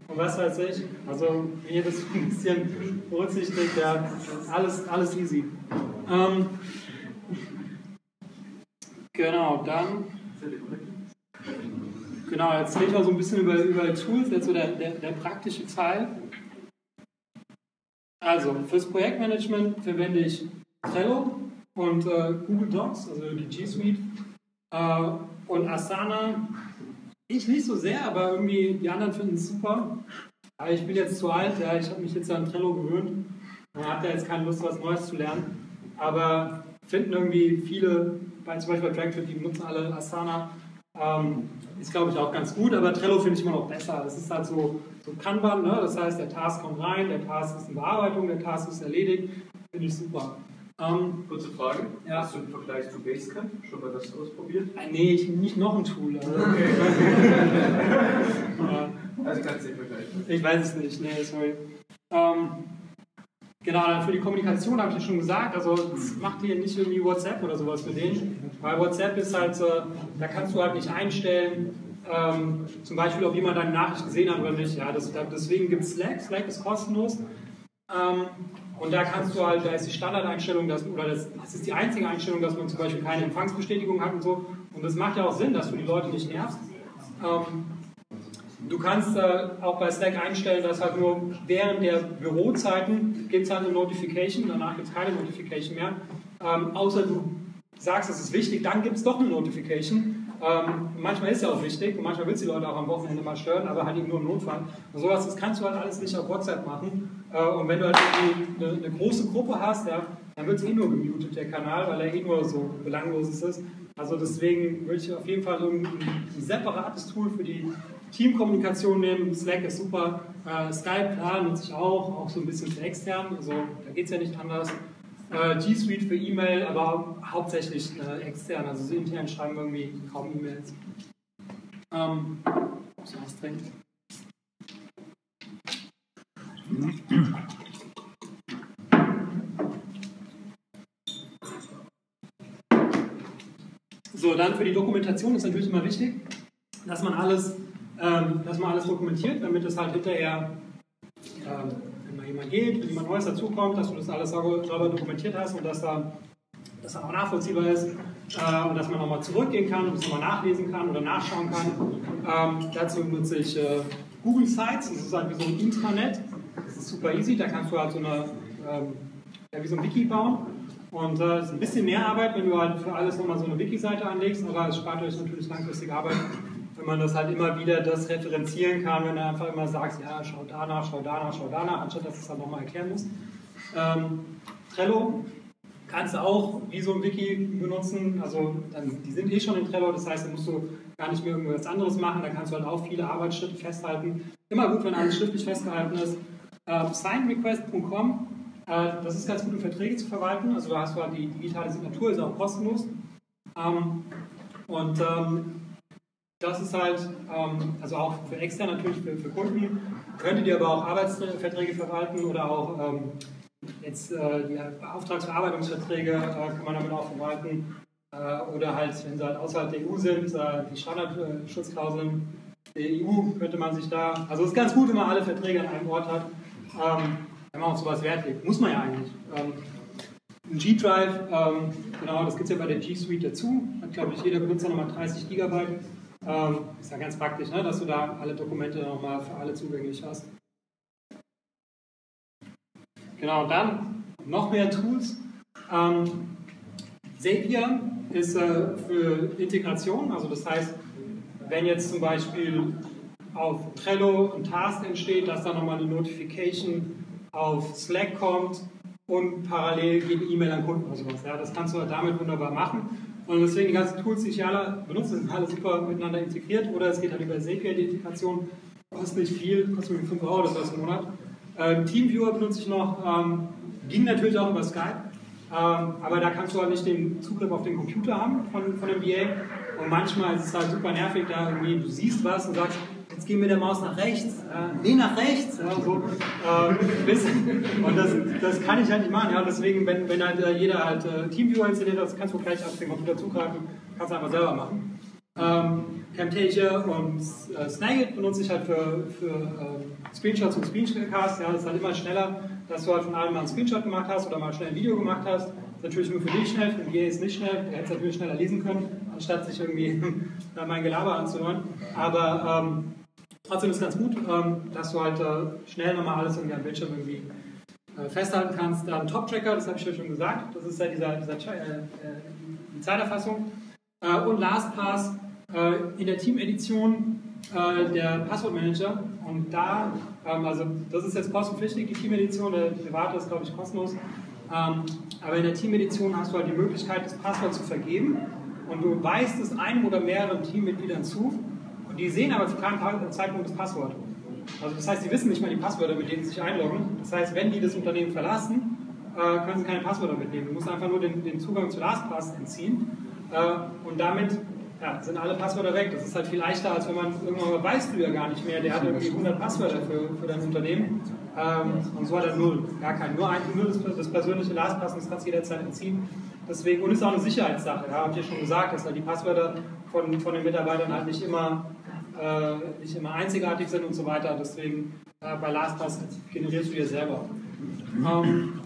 und was weiß ich. Also wenn ihr das ein bisschen berücksichtigt, ja, alles, alles easy. Ähm, genau, dann. Genau, jetzt reden wir so ein bisschen über, über Tools, jetzt so der, der, der praktische Teil. Also, fürs Projektmanagement verwende ich Trello und äh, Google Docs, also die G Suite. Äh, und Asana, ich nicht so sehr, aber irgendwie die anderen finden es super. Aber ich bin jetzt zu alt, ja, ich habe mich jetzt an Trello gewöhnt. Man hat ja jetzt keine Lust, was Neues zu lernen. Aber finden irgendwie viele, zum Beispiel bei Dragfit, die benutzen alle Asana. Ähm, ist, glaube ich, auch ganz gut, aber Trello finde ich immer noch besser. Das ist halt so, so Kanban, ne? das heißt, der Task kommt rein, der Task ist in Bearbeitung, der Task ist erledigt. Finde ich super. Ähm, Kurze Frage. Ja. Hast du einen Vergleich zu Basecamp? Schon mal das ausprobiert? äh, nee, ich, nicht noch ein Tool. Also, ja. Also kannst du den vergleichen. Ich weiß es nicht, nee, sorry. Ähm, genau, für die Kommunikation habe ich ja schon gesagt, also macht hier nicht irgendwie WhatsApp oder sowas für den, weil WhatsApp ist halt, da kannst du halt nicht einstellen, ähm, zum Beispiel, ob jemand deine Nachricht gesehen hat oder nicht. Ja, das, da, deswegen gibt es Slack, Slack ist kostenlos. Ähm, und da kannst du halt, da ist die Standardeinstellung, dass, oder das, das ist die einzige Einstellung, dass man zum Beispiel keine Empfangsbestätigung hat und so. Und das macht ja auch Sinn, dass du die Leute nicht nervst. Ähm, Du kannst äh, auch bei Slack einstellen, dass halt nur während der Bürozeiten gibt es halt eine Notification, danach gibt es keine Notification mehr. Ähm, außer du sagst, das ist wichtig, dann gibt es doch eine Notification. Ähm, manchmal ist ja auch wichtig und manchmal willst du die Leute auch am Wochenende mal stören, aber halt eben nur im Notfall. Und sowas, das kannst du halt alles nicht auf WhatsApp machen. Äh, und wenn du halt eine, eine große Gruppe hast, ja, dann wird es eh nur gemutet, der Kanal, weil er eh nur so belangloses ist. Also deswegen würde ich auf jeden Fall irgendein ein separates Tool für die Teamkommunikation nehmen. Slack ist super. Äh, Skype, klar, nutze ich auch, auch so ein bisschen für extern. Also da geht es ja nicht anders. Äh, G Suite für E-Mail, aber hauptsächlich äh, extern. Also so intern schreiben wir irgendwie kaum E-Mails. Ähm, ich was trinken? So, dann für die Dokumentation ist natürlich immer wichtig, dass man alles, ähm, dass man alles dokumentiert, damit es halt hinterher, ähm, wenn mal jemand geht, wenn jemand Neues dazukommt, dass du das alles sauber, dokumentiert hast und dass da dass auch nachvollziehbar ist äh, und dass man nochmal zurückgehen kann und das nochmal nachlesen kann oder nachschauen kann. Ähm, dazu nutze ich äh, Google Sites, das ist halt wie so ein Intranet. Das ist super easy, da kannst du halt so eine, ähm, ja, wie so ein Wiki bauen. Und es äh, ist ein bisschen mehr Arbeit, wenn du halt für alles nochmal so eine Wiki-Seite anlegst, aber es spart euch natürlich langfristig Arbeit, wenn man das halt immer wieder das referenzieren kann, wenn du einfach immer sagst, ja, schau danach, schau danach, schau danach, anstatt dass du es dann nochmal erklären musst. Ähm, Trello kannst du auch wie so ein Wiki benutzen, also dann, die sind eh schon in Trello, das heißt, da musst du gar nicht mehr irgendwas anderes machen, da kannst du halt auch viele Arbeitsschritte festhalten. Immer gut, wenn alles schriftlich festgehalten ist. Äh, signrequest.com äh, das ist ganz gut, um Verträge zu verwalten. Also da hast du halt die digitale Signatur, ist auch kostenlos. Ähm, und ähm, das ist halt, ähm, also auch für extern natürlich, für, für Kunden, könntet ihr aber auch Arbeitsverträge verwalten oder auch jetzt äh, die Auftragsverarbeitungsverträge äh, kann man damit auch verwalten. oder halt, wenn sie halt außerhalb der EU sind, die Standardschutzklauseln der EU könnte man sich da, also es ist ganz gut, wenn man alle Verträge an einem Ort hat wenn man auf sowas Wert legt. Muss man ja eigentlich. Ähm, ein G-Drive, ähm, genau, das gibt es ja bei der G Suite dazu. Hat, glaube ich, jeder Benutzer nochmal 30 GB. Ähm, ist ja ganz praktisch, ne, dass du da alle Dokumente nochmal für alle zugänglich hast. Genau, dann noch mehr Tools. Ähm, Zapier ist äh, für Integration, also das heißt, wenn jetzt zum Beispiel auf Trello ein Task entsteht, dass da nochmal eine Notification auf Slack kommt und parallel geht E-Mail an Kunden oder sowas. Ja, das kannst du halt damit wunderbar machen. Und deswegen die ganzen Tools, die ich alle benutze, sind alle super miteinander integriert. Oder es geht halt über Zapier, die Integration. Kostet nicht viel, kostet mir 5 Euro das was im Monat. Ähm, Teamviewer benutze ich noch. Ähm, ging natürlich auch über Skype. Ähm, aber da kannst du halt nicht den Zugriff auf den Computer haben von, von dem VA. Und manchmal ist es halt super nervig, da irgendwie, du siehst was und sagst, gehen wir der Maus nach rechts, äh, nee, nach rechts. Ja, so, äh, und das, das kann ich halt nicht machen. Ja, deswegen, wenn, wenn halt äh, jeder halt äh, Teamviewer installiert, das kannst du gleich auf den Computer zugreifen, kannst du einfach selber machen. Ähm, Camtasia und äh, Snagit benutze ich halt für, für äh, Screenshots und Screencasts. Ja, das ist halt immer schneller, dass du halt von allem mal einen Screenshot gemacht hast oder mal schnell ein Video gemacht hast. Natürlich nur für dich schnell, für den ist nicht schnell. Der hätte es natürlich schneller lesen können, anstatt sich irgendwie mein Gelaber anzuhören. Aber ähm, Trotzdem ist es ganz gut, ähm, dass du halt äh, schnell nochmal alles irgendwie am Bildschirm irgendwie äh, festhalten kannst. Dann Top-Tracker, das habe ich ja schon gesagt, das ist ja dieser, dieser äh, die Zeiterfassung. und LastPass in der Team-Edition der Passwortmanager. Und da, ähm, also das ist jetzt kostenpflichtig, die Team-Edition, der private ist glaube ich kostenlos. Ähm, aber in der Team-Edition hast du halt die Möglichkeit, das Passwort zu vergeben. Und du weißt es einem oder mehreren Teammitgliedern zu die sehen aber zu keinem Zeitpunkt das Passwort. Also das heißt, sie wissen nicht mal die Passwörter, mit denen sie sich einloggen. Das heißt, wenn die das Unternehmen verlassen, äh, können sie keine Passwörter mitnehmen. Du musst einfach nur den, den Zugang zu LastPass entziehen äh, und damit ja, sind alle Passwörter weg. Das ist halt viel leichter, als wenn man irgendwann weißt du ja gar nicht mehr, der hat irgendwie 100 Passwörter für, für dein Unternehmen ähm, und so hat er null, gar keinen. Nur, ein, nur das, das persönliche LastPass das kannst du jederzeit entziehen. Deswegen, und es ist auch eine Sicherheitssache, ja, habt ihr schon gesagt, dass halt die Passwörter von, von den Mitarbeitern halt nicht immer äh, nicht immer einzigartig sind und so weiter. Deswegen äh, bei LastPass generierst du dir selber. Ähm,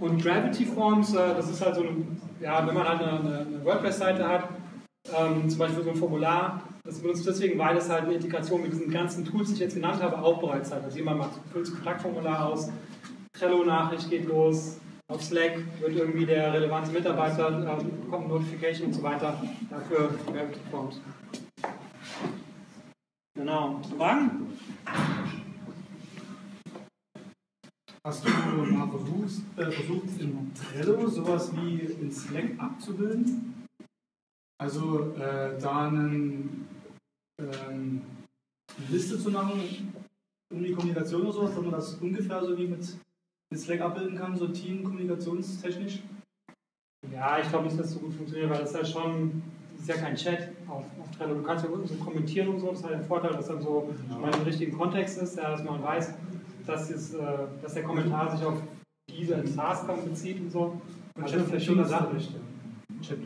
und Gravity Forms, äh, das ist halt so ein, ja, wenn man halt eine, eine WordPress-Seite hat, ähm, zum Beispiel so ein Formular, das benutzt deswegen, weil es halt eine Integration mit diesen ganzen Tools, die ich jetzt genannt habe, auch bereits hat. Also jemand macht, füllt das Kontaktformular aus, Trello-Nachricht geht los, auf Slack wird irgendwie der relevante Mitarbeiter, äh, kommt Notification und so weiter. Dafür Gravity Forms. Genau. Fragen? Hast du mal versucht, äh, versucht in Trello sowas wie in Slack abzubilden? Also äh, da einen ähm, eine Liste zu machen, um die Kommunikation oder sowas, dass man das ungefähr so wie mit, mit Slack abbilden kann, so teamkommunikationstechnisch? Ja, ich glaube nicht, dass es so gut funktioniert, weil das ist ja schon, das ist ja kein Chat auf, auf Trello. Du kannst ja so kommentieren und so, das hat den Vorteil, dass dann so schon mal im richtigen Kontext ist, ja, dass man weiß, dass, es, äh, dass der Kommentar sich auf diese Task dann bezieht und so. Und Also das ist verschiedene Sachen. Chat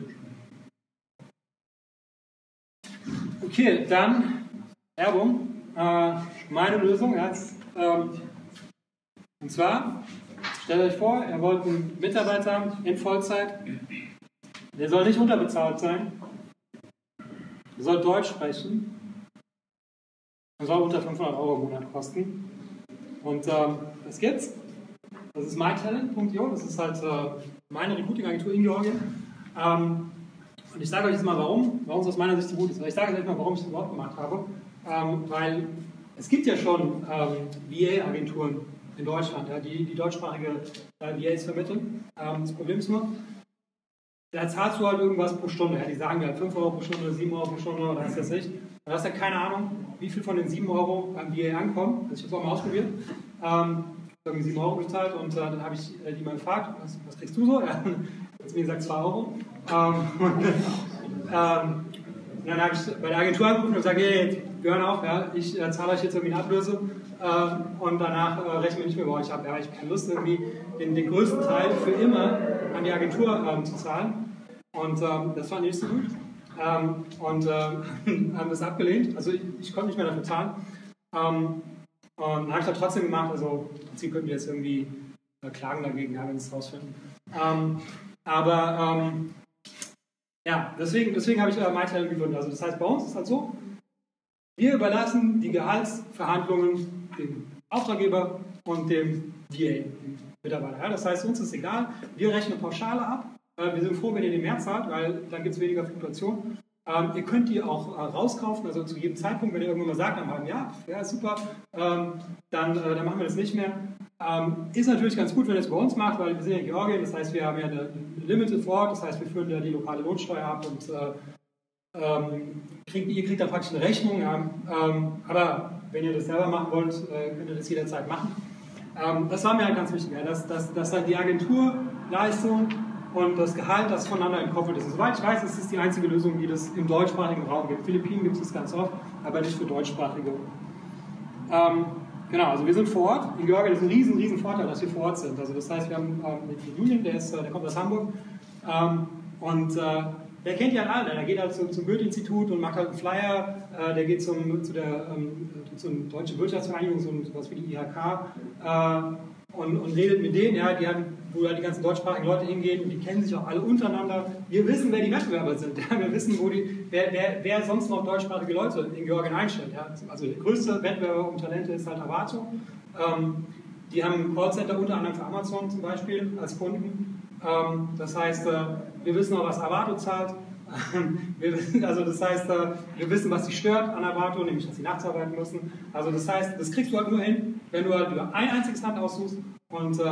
Okay, dann Werbung. Äh, meine Lösung jetzt. Ähm, und zwar, stellt euch vor, ihr wollt einen Mitarbeiter in Vollzeit. Der soll nicht unterbezahlt sein. Der soll Deutsch sprechen. Der soll unter 500 Euro im Monat kosten. Und ähm, das gibt's. Das ist mytalent.io. Das ist halt äh, meine Recruiting-Agentur in Georgien. Ähm, und ich sage euch jetzt mal, warum, warum es aus meiner Sicht so gut ist. Ich sage euch mal, warum ich es überhaupt gemacht habe. Ähm, weil es gibt ja schon ähm, VA-Agenturen in Deutschland, ja, die, die deutschsprachige äh, VAs vermitteln. Ähm, das Problem ist nur, da zahlst du halt irgendwas pro Stunde. Ja, die sagen ja 5 Euro pro Stunde, 7 Euro pro Stunde oder was weiß ich. Du hast ja keine Ahnung, wie viel von den 7 Euro beim VA ankommen. Also ich habe es auch mal ausprobiert. Ähm, ich habe 7 Euro bezahlt und äh, dann habe ich äh, die mal gefragt, was, was kriegst du so? Ja, hat mir gesagt 2 Euro. Ähm, und, ähm, und dann habe ich bei der Agentur angerufen und gesagt, hey, wir hören auf, ja, ich äh, zahle euch jetzt irgendwie eine Ablöse ähm, und danach äh, rechnen wir nicht mehr bei euch ab. Ja, ich habe keine Lust, irgendwie den, den größten Teil für immer an die Agentur ähm, zu zahlen. Und ähm, das fand ich nicht so gut. Ähm, und ähm, haben das abgelehnt. Also ich, ich konnte nicht mehr dafür zahlen. Ähm, und habe ich dann trotzdem gemacht. Also sie könnten jetzt irgendwie äh, klagen dagegen, ja, wenn sie es rausfinden. Aber ja, deswegen, deswegen habe ich äh, MyTel gegründet. Also das heißt, bei uns ist halt so, wir überlassen die Gehaltsverhandlungen dem Auftraggeber und dem VA, dem Mitarbeiter. Ja, das heißt, uns ist egal, wir rechnen Pauschale ab. Äh, wir sind froh, wenn ihr die mehr zahlt, weil dann gibt es weniger Fluktuation. Ähm, ihr könnt die auch äh, rauskaufen, also zu jedem Zeitpunkt, wenn ihr irgendwann mal sagt, am halben Jahr, ja, super, ähm, dann, äh, dann machen wir das nicht mehr. Ähm, ist natürlich ganz gut, wenn ihr es bei uns macht, weil wir sind ja in Georgien, das heißt, wir haben ja eine, Limited vor das heißt, wir führen ja die lokale Lohnsteuer ab und äh, ähm, kriegt, ihr kriegt dann praktisch eine Rechnung. Ja, ähm, aber wenn ihr das selber machen wollt, äh, könnt ihr das jederzeit machen. Ähm, das war mir halt ganz wichtig, dass, dass, dass halt die Agenturleistung und das Gehalt, das voneinander entkoppelt ist. Soweit ich weiß, ist das die einzige Lösung, die es im deutschsprachigen Raum gibt. Philippinen gibt es das ganz oft, aber nicht für deutschsprachige. Ähm, genau, also wir sind vor Ort. In Georgien ist ein riesen, riesen Vorteil, dass wir vor Ort sind. Also das heißt, wir haben ähm, den Julian, der, ist, äh, der kommt aus Hamburg ähm, und äh, der kennt ja alle. Der geht halt zum, zum Goethe-Institut und macht halt einen Flyer. Äh, der geht zum, zu der ähm, zur Deutschen Wirtschaftsvereinigung, so sowas wie die IHK, äh, und, und redet mit denen, ja, die haben, wo halt die ganzen deutschsprachigen Leute hingehen und die kennen sich auch alle untereinander. Wir wissen, wer die Wettbewerber sind. Ja. Wir wissen, wo die, wer, wer, wer sonst noch deutschsprachige Leute in Georgien einstellt. Ja. Also der größte Wettbewerber um Talente ist halt Avato. Ähm, die haben ein Callcenter unter anderem für Amazon zum Beispiel als Kunden. Ähm, das heißt, äh, wir wissen auch, was Avato zahlt. Wissen, also das heißt, äh, wir wissen, was sie stört an Avato, nämlich, dass sie nachts arbeiten müssen. Also das heißt, das kriegst du halt nur hin, wenn du halt über ein einziges Land aussuchst und, äh,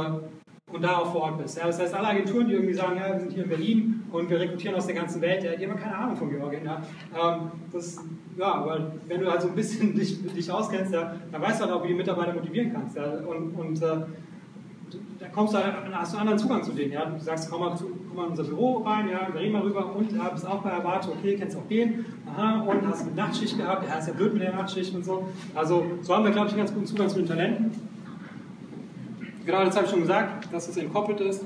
und da auch vor Ort bist. Das heißt, alle Agenturen, die irgendwie sagen, ja, wir sind hier in Berlin und wir rekrutieren aus der ganzen Welt, die haben keine Ahnung von Georgien. Ähm, das, ja, weil wenn du halt so ein bisschen dich, dich auskennst, dann weißt du halt auch, wie du Mitarbeiter motivieren kannst. Und, und äh, da kommst du, hast du einen anderen Zugang zu denen. Ja? Du sagst, komm mal, zu, komm mal in unser Büro rein, ja, wir reden mal rüber und ja, bist auch bei Avato, okay, kennst auch den, aha, und hast eine Nachtschicht gehabt, ja, ist ja blöd mit der Nachtschicht und so. Also so haben wir, glaube ich, einen ganz guten Zugang zu den Talenten. Genau, das habe ich schon gesagt, dass es entkoppelt ist.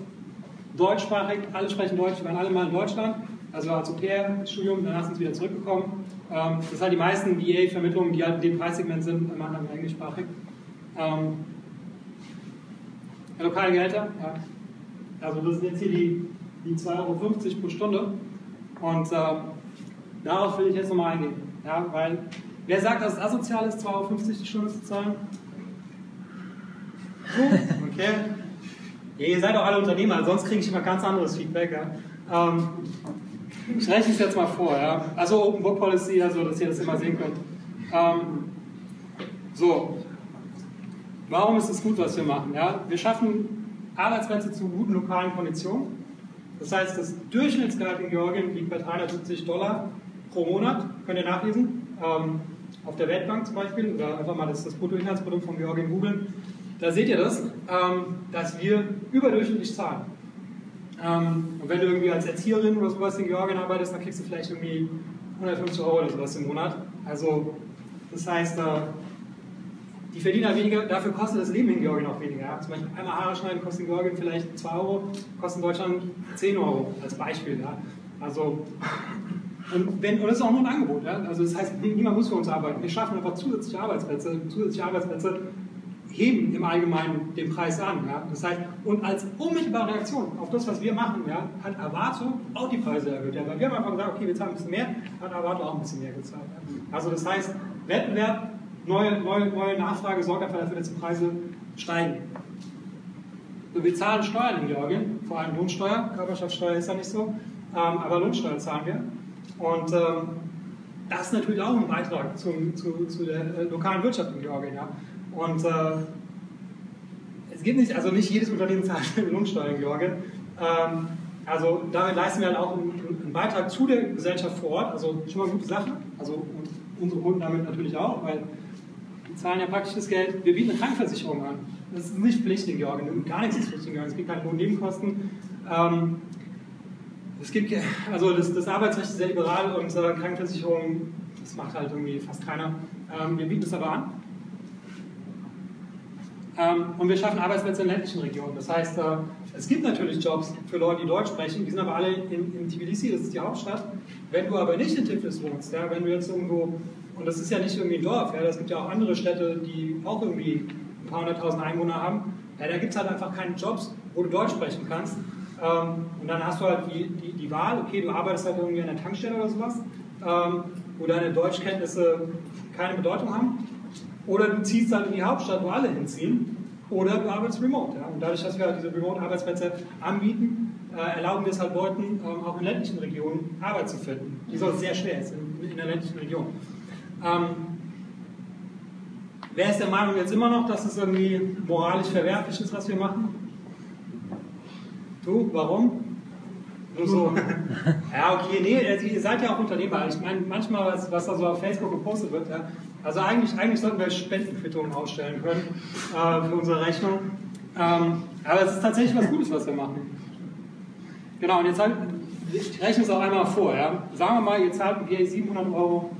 Deutschsprachig, alle sprechen Deutsch, wir waren alle mal in Deutschland, also als Au-pair-Studium, danach sind sie wieder zurückgekommen. Ähm, das sind halt die meisten VA-Vermittlungen, die halt in dem Preissegment sind, machen dann englischsprachig. Ähm, lokale Gehälter, ja. Also das sind jetzt hier die, die 2,50 Euro pro Stunde. Und äh, darauf will ich jetzt nochmal eingehen. Ja, weil wer sagt, dass es asozial ist, 2,50 Euro die Stunde zu zahlen? Okay. Ja, ihr seid auch alle Unternehmer, sonst kriege ich immer ganz anderes Feedback. Ja. Ähm, ich rechne es jetzt mal vor. Ja. Also Open Book Policy, also dass ihr das immer sehen könnt. Ähm, so, Warum ist es gut, was wir machen? Ja, wir schaffen Arbeitsplätze zu guten lokalen Konditionen. Das heißt, das Durchschnittsgehalt in Georgien liegt bei 370 Dollar pro Monat, könnt ihr nachlesen, ähm, auf der Weltbank zum Beispiel, oder einfach mal das, das Bruttoinlandsprodukt von Georgien googeln. Da seht ihr das, ähm, dass wir überdurchschnittlich zahlen. Ähm, und wenn du irgendwie als Erzieherin oder sowas in Georgien arbeitest, dann kriegst du vielleicht irgendwie 150 Euro oder sowas im Monat. Also, das heißt, äh, die verdienen halt weniger, dafür kostet das Leben in Georgien auch weniger. Ja? Zum Beispiel einmal Haare schneiden kostet in Georgien vielleicht 2 Euro, kostet in Deutschland 10 Euro als Beispiel. Ja? Also, und, wenn, und das ist auch nur ein Angebot. Ja? Also das heißt, niemand muss für uns arbeiten. Wir schaffen einfach zusätzliche Arbeitsplätze. Zusätzliche Arbeitsplätze heben im Allgemeinen den Preis an. Ja? Das heißt, und als unmittelbare Reaktion auf das, was wir machen, ja, hat Avato auch die Preise erhöht. Ja? Weil wir haben einfach gesagt, okay, wir zahlen ein bisschen mehr, hat Avato auch ein bisschen mehr gezahlt. Ja? Also das heißt, Wettbewerb, neue, neue, neue Nachfrage sorgt einfach dafür, dass die Preise steigen. So, wir zahlen Steuern in Georgien, vor allem Lohnsteuer, Körperschaftssteuer ist ja nicht so, ähm, aber Lohnsteuer zahlen wir. Und ähm, das ist natürlich auch ein Beitrag zum, zu, zu der äh, lokalen Wirtschaft in Georgien. Ja? Und äh, es gibt nicht, also nicht jedes Unternehmen zahlt Lohnsteuer in Georgien. Ähm, also damit leisten wir halt auch einen, einen, Beitrag zu der Gesellschaft vor Ort. Also schon mal gute Sache. Also und unsere Kunden damit natürlich auch, weil zahlen ja praktisch das Geld. Wir bieten eine Krankenversicherung an. Das ist nicht Pflicht in Georgien. Gar nichts ist Pflicht in Georgien. Es gibt keine hohen Nebenkosten. Ähm, es gibt, also das, das, Arbeitsrecht ist sehr liberal und äh, Krankenversicherung, das macht halt irgendwie fast keiner. Ähm, wir bieten es aber an. Ähm, und wir schaffen Arbeitsplätze in ländlichen Regionen. Das heißt, äh, es gibt natürlich Jobs für Leute, die Deutsch sprechen, die sind aber alle in, in Tbilisi, das ist die Hauptstadt. Wenn du aber nicht in Tiflis wohnst, ja, wenn du jetzt irgendwo, und das ist ja nicht irgendwie ein Dorf, ja, es gibt ja auch andere Städte, die auch irgendwie ein paar hunderttausend Einwohner haben, ja, da gibt es halt einfach keine Jobs, wo du Deutsch sprechen kannst. Ähm, und dann hast du halt die, die, die, Wahl, okay, du arbeitest halt irgendwie an der Tankstelle oder sowas, ähm, wo deine Deutschkenntnisse keine Bedeutung haben. Oder du ziehst halt in die Hauptstadt, wo alle hinziehen. Oder du arbeitest remote. Ja? Und dadurch, dass wir halt diese Remote-Arbeitsplätze anbieten, äh, erlauben wir es halt Leuten, ähm, auch in ländlichen Regionen Arbeit zu finden. Die sonst sehr schwer ist in, in der ländlichen Region. Ähm, wer ist der Meinung jetzt immer noch, dass es irgendwie moralisch verwerflich ist, was wir machen? Du, warum? Nur so. ja, okay, nee, also ihr seid ja auch Unternehmer. Ich meine, manchmal, was, was da so auf Facebook gepostet wird, ja, also eigentlich, eigentlich sollten wir Spendenquittungen ausstellen können äh, für unsere Rechnung. Ähm, aber es ist tatsächlich was Gutes, was wir machen. Genau, und jetzt halt, ich rechne es auch einmal vor. Ja. Sagen wir mal, ihr zahlt ein PA 700 Euro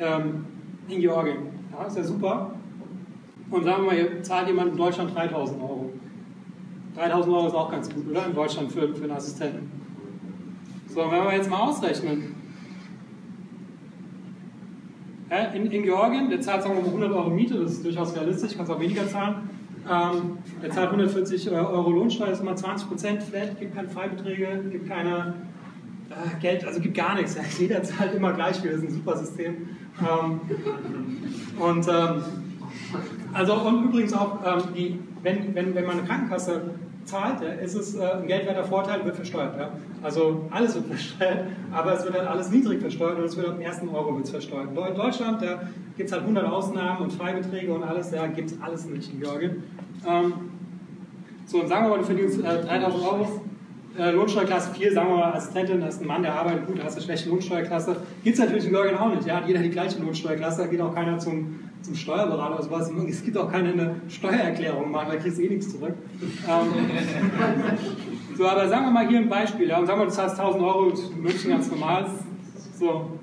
ähm, in Georgien. Ja, ist ja super. Und sagen wir mal, ihr zahlt jemand in Deutschland 3000 Euro. 3000 Euro ist auch ganz gut, oder? In Deutschland für, für einen Assistenten. So, wenn wir jetzt mal ausrechnen. In, in Georgien, der zahlt sagen wir mal 100 Euro Miete, das ist durchaus realistisch, kannst auch weniger zahlen. Ähm, der zahlt 140 äh, Euro Lohnsteuer, das ist immer 20 Prozent flat, gibt keine Freibeträge, gibt keine äh, Geld, also gibt gar nichts. Jeder zahlt immer gleich viel, das ist ein super System. Ähm, und ähm, also und übrigens auch, ähm, die, wenn, wenn, wenn man eine Krankenkasse zahlt, ja, ist es äh, ein geldwerter Vorteil, wird versteuert. Ja? Also alles wird versteuert, aber es wird dann alles niedrig versteuert und es wird am ersten Euro wird versteuert. In Deutschland, da gibt es halt 100 Ausnahmen und Freibeträge und alles, da gibt es alles nicht in Georgien. Ähm, so, und sagen wir mal, du verdienst äh, 3000 Euro, äh, Lohnsteuerklasse 4, sagen wir mal, Assistentin, das ist ein Mann, der arbeitet gut, da hast du eine schlechte Lohnsteuerklasse. Gibt es natürlich in Georgien auch nicht. Ja? Hat jeder die gleiche Lohnsteuerklasse, da geht auch keiner zum, zum Steuerberater oder sowas. Es gibt auch keine eine Steuererklärung machen, da kriegst du eh nichts zurück. Ähm, so, aber sagen wir mal hier ein Beispiel. Ja? Und sagen wir, du zahlst 1000 Euro in München ganz normal. So.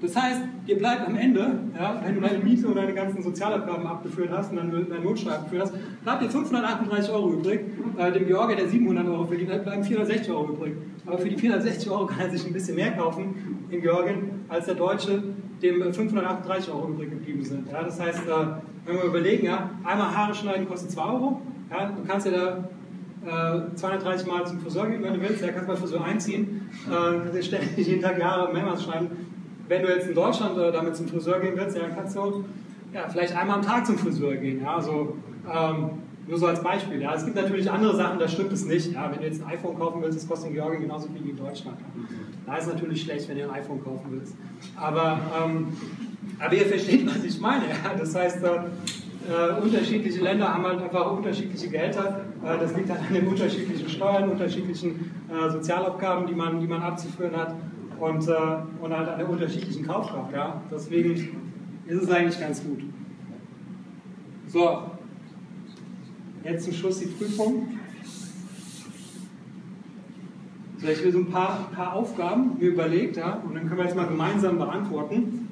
Das heißt, dir bleibt am Ende, ja, wenn du deine Miete und deine ganzen Sozialabgaben abgeführt hast und dann deine Notsteuer abgeführt hast, bleibt dir 538 Euro übrig. Äh, dem Georgier, der 700 Euro verdient, bleiben 460 Euro übrig. Aber für die 460 Euro kann er sich ein bisschen mehr kaufen in Georgien, als der Deutsche, dem 538 Euro übrig geblieben sind. Ja, das heißt, äh, wenn wir überlegen, ja, einmal Haare schneiden kostet 2 Euro. Ja, du kannst ja da äh, 230 Mal zum Friseur gehen, wenn du willst. Der kannst mal Friseur einziehen. Äh, ständig jeden Tag Jahre mehrmals schneiden wenn du jetzt in Deutschland äh, damit zum Friseur gehen willst, ja, dann kannst du ja, vielleicht einmal am Tag zum Friseur gehen. Ja? Also, ähm, nur so als Beispiel. Ja? Es gibt natürlich andere Sachen, da stimmt es nicht. Ja? Wenn du jetzt ein iPhone kaufen willst, das kostet in Georgien genauso viel wie in Deutschland. Ja? Da ist es natürlich schlecht, wenn du ein iPhone kaufen willst. Aber, ähm, aber ihr versteht, was ich meine. Ja? Das heißt, äh, äh, unterschiedliche Länder haben halt einfach unterschiedliche Gehälter. Äh, das liegt halt an den unterschiedlichen Steuern, unterschiedlichen äh, Sozialabgaben, die man, die man abzuführen hat. Und, äh, und halt an der unterschiedlichen Kaufkraft. Ja? Deswegen ist es eigentlich ganz gut. So, jetzt zum Schluss die Prüfung. So, ich will so ein paar, paar Aufgaben mir überlegt, ja, und dann können wir jetzt mal gemeinsam beantworten.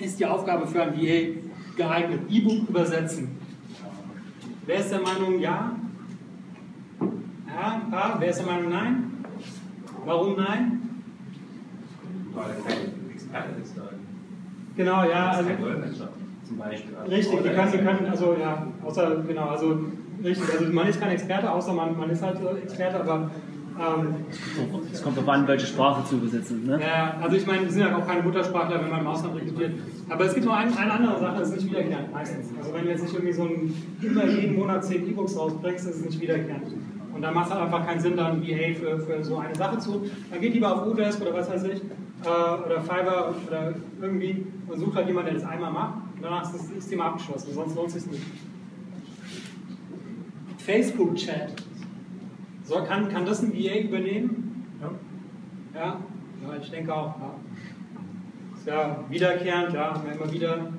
Ist die Aufgabe für ein VA geeignet? E-Book übersetzen. Wer ist der Meinung ja? Ja, ein paar. Wer ist der Meinung nein? Warum nein? Weil kein Experte ist da. Genau, ja, also Kein Dolmetscher zum Beispiel. Also richtig, die können, die können, also ja, außer, genau, also richtig, also man ist kein Experte, außer man, man ist halt Experte, aber ähm, Es kommt darauf an, welche Sprache zu übersetzen. Ne? Ja, also ich meine, wir sind ja auch keine Muttersprachler, wenn man im Ausland rekrutiert. Aber es gibt noch ein, eine andere Sache, das ist nicht wiederkehrend meistens. Also wenn du jetzt nicht irgendwie so ein, immer jeden Monat zehn E-Books rausbringst, ist es nicht wiederkehrend. Und da macht es halt einfach keinen Sinn, dann wie hey für, für so eine Sache zu. Dann geht lieber auf Odesk oder was weiß ich, äh, oder Fiverr oder irgendwie und sucht halt jemanden, der das einmal macht. Und danach ist das, das Thema abgeschlossen, sonst lohnt es sich nicht. Facebook-Chat. So, kann, kann das ein VA übernehmen? Ja. Ja, ja ich denke auch. Ja. Ist ja wiederkehrend, ja, immer wieder.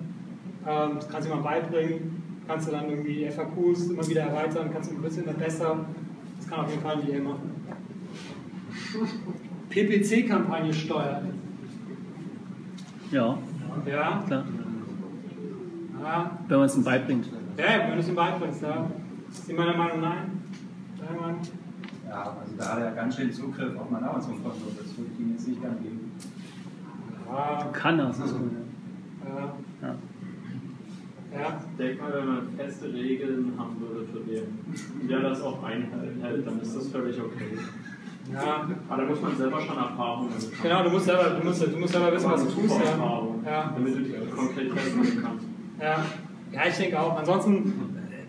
Ähm, das kannst du immer beibringen. Kannst du dann irgendwie FAQs immer wieder erweitern, kannst du ein bisschen besser. Das kann auf jeden Fall ein VA machen. PPC-Kampagne steuern. Ja, Ja, klar. ja, Wenn man es ihm beibringt. ja, wenn du es ihm beibringst, ja. Ist meiner Meinung nach nein? Ja, also da hat er ganz schön Zugriff auf mein Amazon-Konto. Das würde ich ihm jetzt nicht gern geben. Ja, Kann er. Das ist gut. ja, Ja. ja. Ich denke mal, wenn man feste Regeln haben würde für den, der das auch einhält, dann ist das völlig okay. Ja. Aber da muss man selber schon Erfahrungen haben. Genau, du musst selber, du musst, du musst selber wissen, was du tust. Ja. Erfahrung, Ja. damit du die konkret testen kannst. Ja, ja ich denke auch. Ansonsten,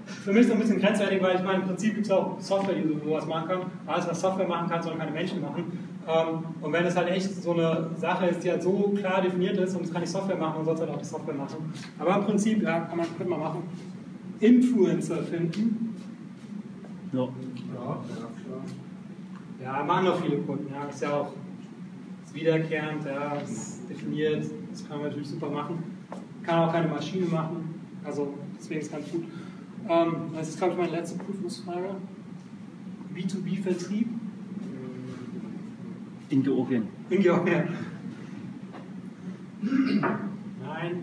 für mich ist es ein bisschen grenzwertig, weil ich meine, im Prinzip gibt es auch Software, die so- sowas machen kann. Alles, was Software machen kann, sollen keine Menschen machen. Ähm, Und wenn es halt echt so eine Sache ist, die halt so klar definiert ist und es kann die Software machen, dann soll es halt auch die Software machen. Aber im Prinzip, ja, kann man, könnte man machen. Influencer finden. Ja. Ja, machen noch viele Kunden. Ja, ist ja auch ist wiederkehrend, ja, ist definiert. Das kann man natürlich super machen. Kann auch keine Maschine machen. Also deswegen ist es ganz gut. Ähm, das ist, glaube ich, meine letzte Prüfungsfrage. B2B-Vertrieb In Georgien. in Georgien. Nein.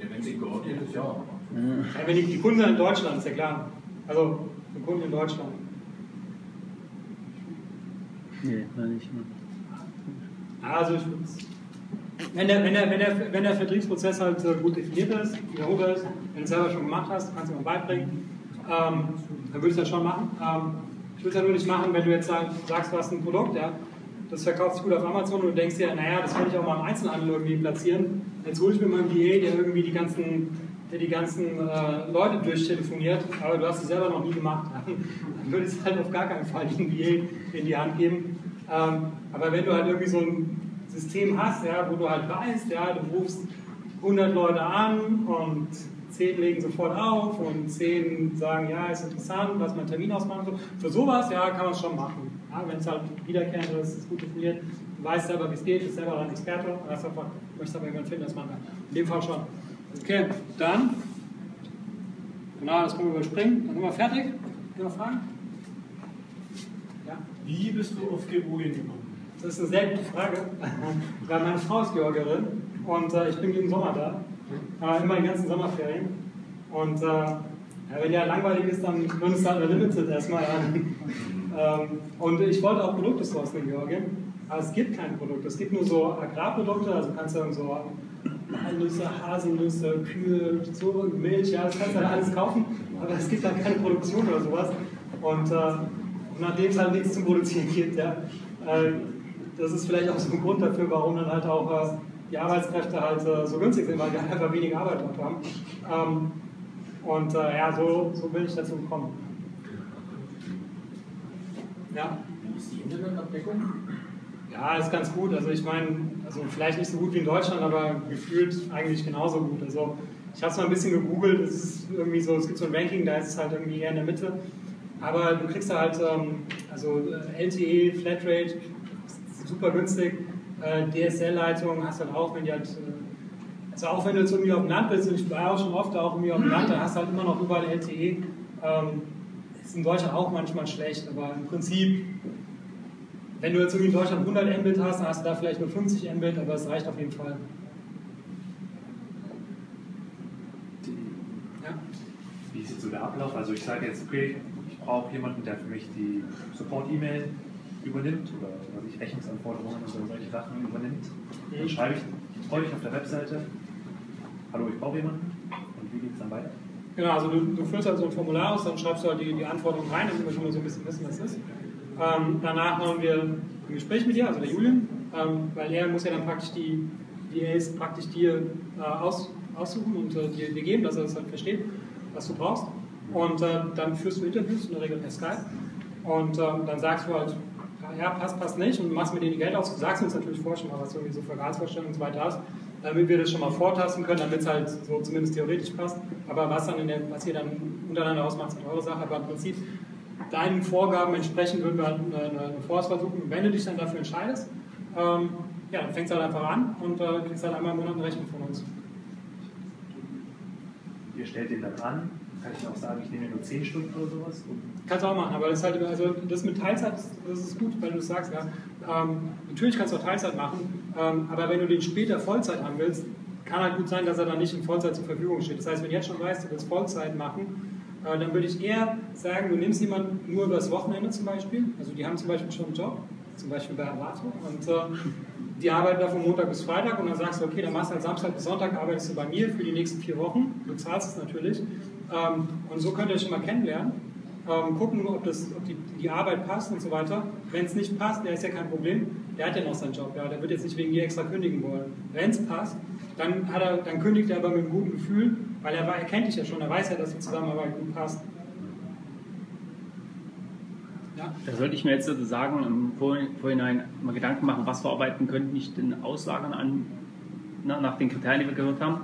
Ja, wenn sie Georgien ist, ja. Ja, wenn die, die Kunden sind in Deutschland, ist ja klar. Also die Kunden in Deutschland. Nee, war nicht. Also ich würd's- wenn der, wenn, der, wenn, der, wenn der Vertriebsprozess halt äh, gut definiert ist, wiederholbar ist, wenn du es selber schon gemacht hast, kannst du mir beibringen, ähm, dann würde ich das schon machen. Ähm, ich würde es ja nur nicht machen, wenn du jetzt sag, sagst, du hast ein Produkt, ja, das verkauft sich gut auf Amazon und du denkst dir, naja, das kann ich auch mal im Einzelhandel irgendwie platzieren. Jetzt hole ich mir mal einen VA, der irgendwie die ganzen, der die ganzen äh, Leute durchtelefoniert, aber du hast es selber noch nie gemacht. Dann würde es halt auf gar keinen Fall den VA in die Hand geben. Ähm, aber wenn du halt irgendwie so ein System hast, ja, wo du halt weißt, ja, du rufst 100 Leute an und 10 legen sofort auf und 10 sagen, ja, ist interessant, lass mal einen Termin ausmachen. So. Für sowas, ja, kann man es schon machen. Ja, wenn es halt wiederkehrend ist, ist gut definiert, weißt selber, wie es geht, bist selber ein Experte, einfach, möchtest aber jemanden finden, das machen kann. In dem Fall schon. Okay, dann, genau, das können wir überspringen. Dann sind wir fertig. Haben noch Fragen? Ja. Wie bist du auf Georgien gekommen? Das ist eine sehr gute Frage, weil meine Frau ist Georgierin und äh, ich bin jeden Sommer da, äh, immer die ganzen Sommerferien. Und äh, wenn ja langweilig ist, dann du halt Unlimited erstmal an. ähm, und ich wollte auch Produkte sourcen in Georgien, aber es gibt keine Produkte. Es gibt nur so Agrarprodukte, also kannst du dann so Walnüsse, Haselnüsse, Kühe, so Milch, ja, das kannst du dann alles kaufen, aber es gibt dann keine Produktion oder sowas. Und äh, nachdem es halt nichts zum Produzieren gibt, ja, äh, das ist vielleicht auch so ein Grund dafür, warum dann halt auch äh, die Arbeitskräfte halt äh, so günstig sind, weil die halt einfach weniger Arbeit dort haben. Ähm, und äh, ja, so, so bin ich dazu gekommen. Ja. Wie ist die Internetabdeckung? Ja, ist ganz gut. Also ich meine, also vielleicht nicht so gut wie in Deutschland, aber gefühlt eigentlich genauso gut. Also ich habe es mal ein bisschen gegoogelt, es ist irgendwie so, es gibt so ein Ranking, da ist es halt irgendwie eher in der Mitte. Aber du kriegst da halt, ähm, also äh, LTE, Flatrate, super günstig. Äh, DSL-Leitung hast du dann auch, wenn die halt, äh, also auch wenn du jetzt irgendwie auf dem Land bist, und ich war auch schon oft auch irgendwie auf dem Land, da hast du halt immer noch überall LTE. Ähm, ist in Deutschland auch manchmal schlecht, aber im Prinzip, wenn du jetzt irgendwie in Deutschland 100 Mbit hast, dann hast du da vielleicht nur 50 Mbit, aber es reicht auf jeden Fall. Ja. Wie ist jetzt so der Ablauf? Also ich sage jetzt, okay, ich brauche jemanden, der für mich die Support-E-Mail übernimmt oder, oder ich Rechnungsanforderungen oder solche Sachen übernimmt. Dann Mhm. schreibe ich euch auf der Webseite, hallo, ich brauche jemanden. Und wie geht es dann weiter? Genau, also du, du füllst halt so ein Formular aus, dann schreibst du halt die, die Anforderungen rein, damit wir schon mal so ein bisschen wissen, was es ist. Ähm, danach machen wir ein Gespräch mit dir, also der Julian, ähm, weil er muss ja dann praktisch die, die A's praktisch dir äh, aus, aussuchen und äh, dir, dir geben, dass er das halt versteht, was du brauchst. Und äh, dann führst du Interviews, in der Regel per Skype. Und ähm, dann sagst du halt, ja, passt, passt nicht und machst mit denen die Geld aus. Du sagst uns natürlich vorher schon mal, was du irgendwie so für Gehaltsvorstellungen und so weiter hast, damit wir das schon mal vortasten können, damit es halt so zumindest theoretisch passt. Aber was dann der, was ihr dann untereinander ausmacht, ist eure Sache. Aber im Prinzip deinen Vorgaben entsprechend würden wir halt eine, eine, Vorauswahl suchen. Und wenn du dich dann dafür entscheidest, ähm, ja, dann fängst du halt einfach an und äh, kriegst halt einmal im Monat eine Rechnung von uns. Ihr stellt den dann an, kann ich auch sagen, ich nehme nur 10 Stunden oder sowas. Kannst du auch machen, aber das, ist halt, also das mit Teilzeit, das ist gut, weil du es sagst, ja. Ähm, natürlich kannst du auch Teilzeit machen, ähm, aber wenn du den später Vollzeit haben willst, kann halt gut sein, dass er dann nicht in Vollzeit zur Verfügung steht. Das heißt, wenn du jetzt schon weißt, du willst Vollzeit machen, dann würde ich eher sagen, du nimmst jemanden nur übers Wochenende zum Beispiel. Also die haben zum Beispiel schon einen Job, zum Beispiel bei Avato, und äh, die arbeiten da von Montag bis Freitag und dann sagst du, okay, dann machst du halt Samstag bis Sonntag, arbeitest du bei mir für die nächsten vier Wochen, du zahlst es natürlich. Ähm, und so könnt ihr euch schon mal kennenlernen ähm, gucken, ob, das, ob die, die Arbeit passt und so weiter. Wenn es nicht passt, der ist ja kein Problem, der hat ja noch seinen Job, ja, der wird jetzt nicht wegen dir extra kündigen wollen. Wenn es passt, dann, hat er, dann kündigt er aber mit einem guten Gefühl, weil er, er kennt dich ja schon, er weiß ja, dass die Zusammenarbeit gut passt. Ja. Da sollte ich mir jetzt sozusagen im Vor- Vorhinein mal Gedanken machen, was für Arbeiten könnte ich denn auslagern an, na, nach den Kriterien, die wir gehört haben.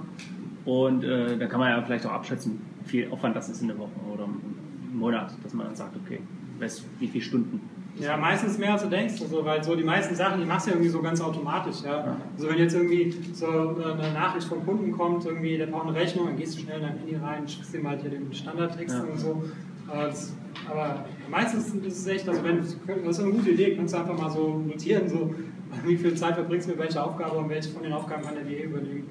Und äh, da kann man ja vielleicht auch abschätzen, wie viel Aufwand das ist in der Woche oder im Monat, dass man dann sagt, okay, weißt, wie viele Stunden. Ja, meistens mehr als du denkst, also, weil so die meisten Sachen, die machst du ja irgendwie so ganz automatisch. Ja? Also wenn jetzt irgendwie so eine Nachricht vom Kunden kommt, irgendwie, der braucht eine Rechnung, dann gehst du schnell in dein Handy rein, schickst ihm halt hier den Standardtext Ja. und so. Äh, aber meistens ist es echt, also wenn du- das ist eine gute Idee, kannst du einfach mal so notieren, so wie viel Zeit verbringst du mit welcher Aufgabe und welche von den Aufgaben kann der dir übernehmen.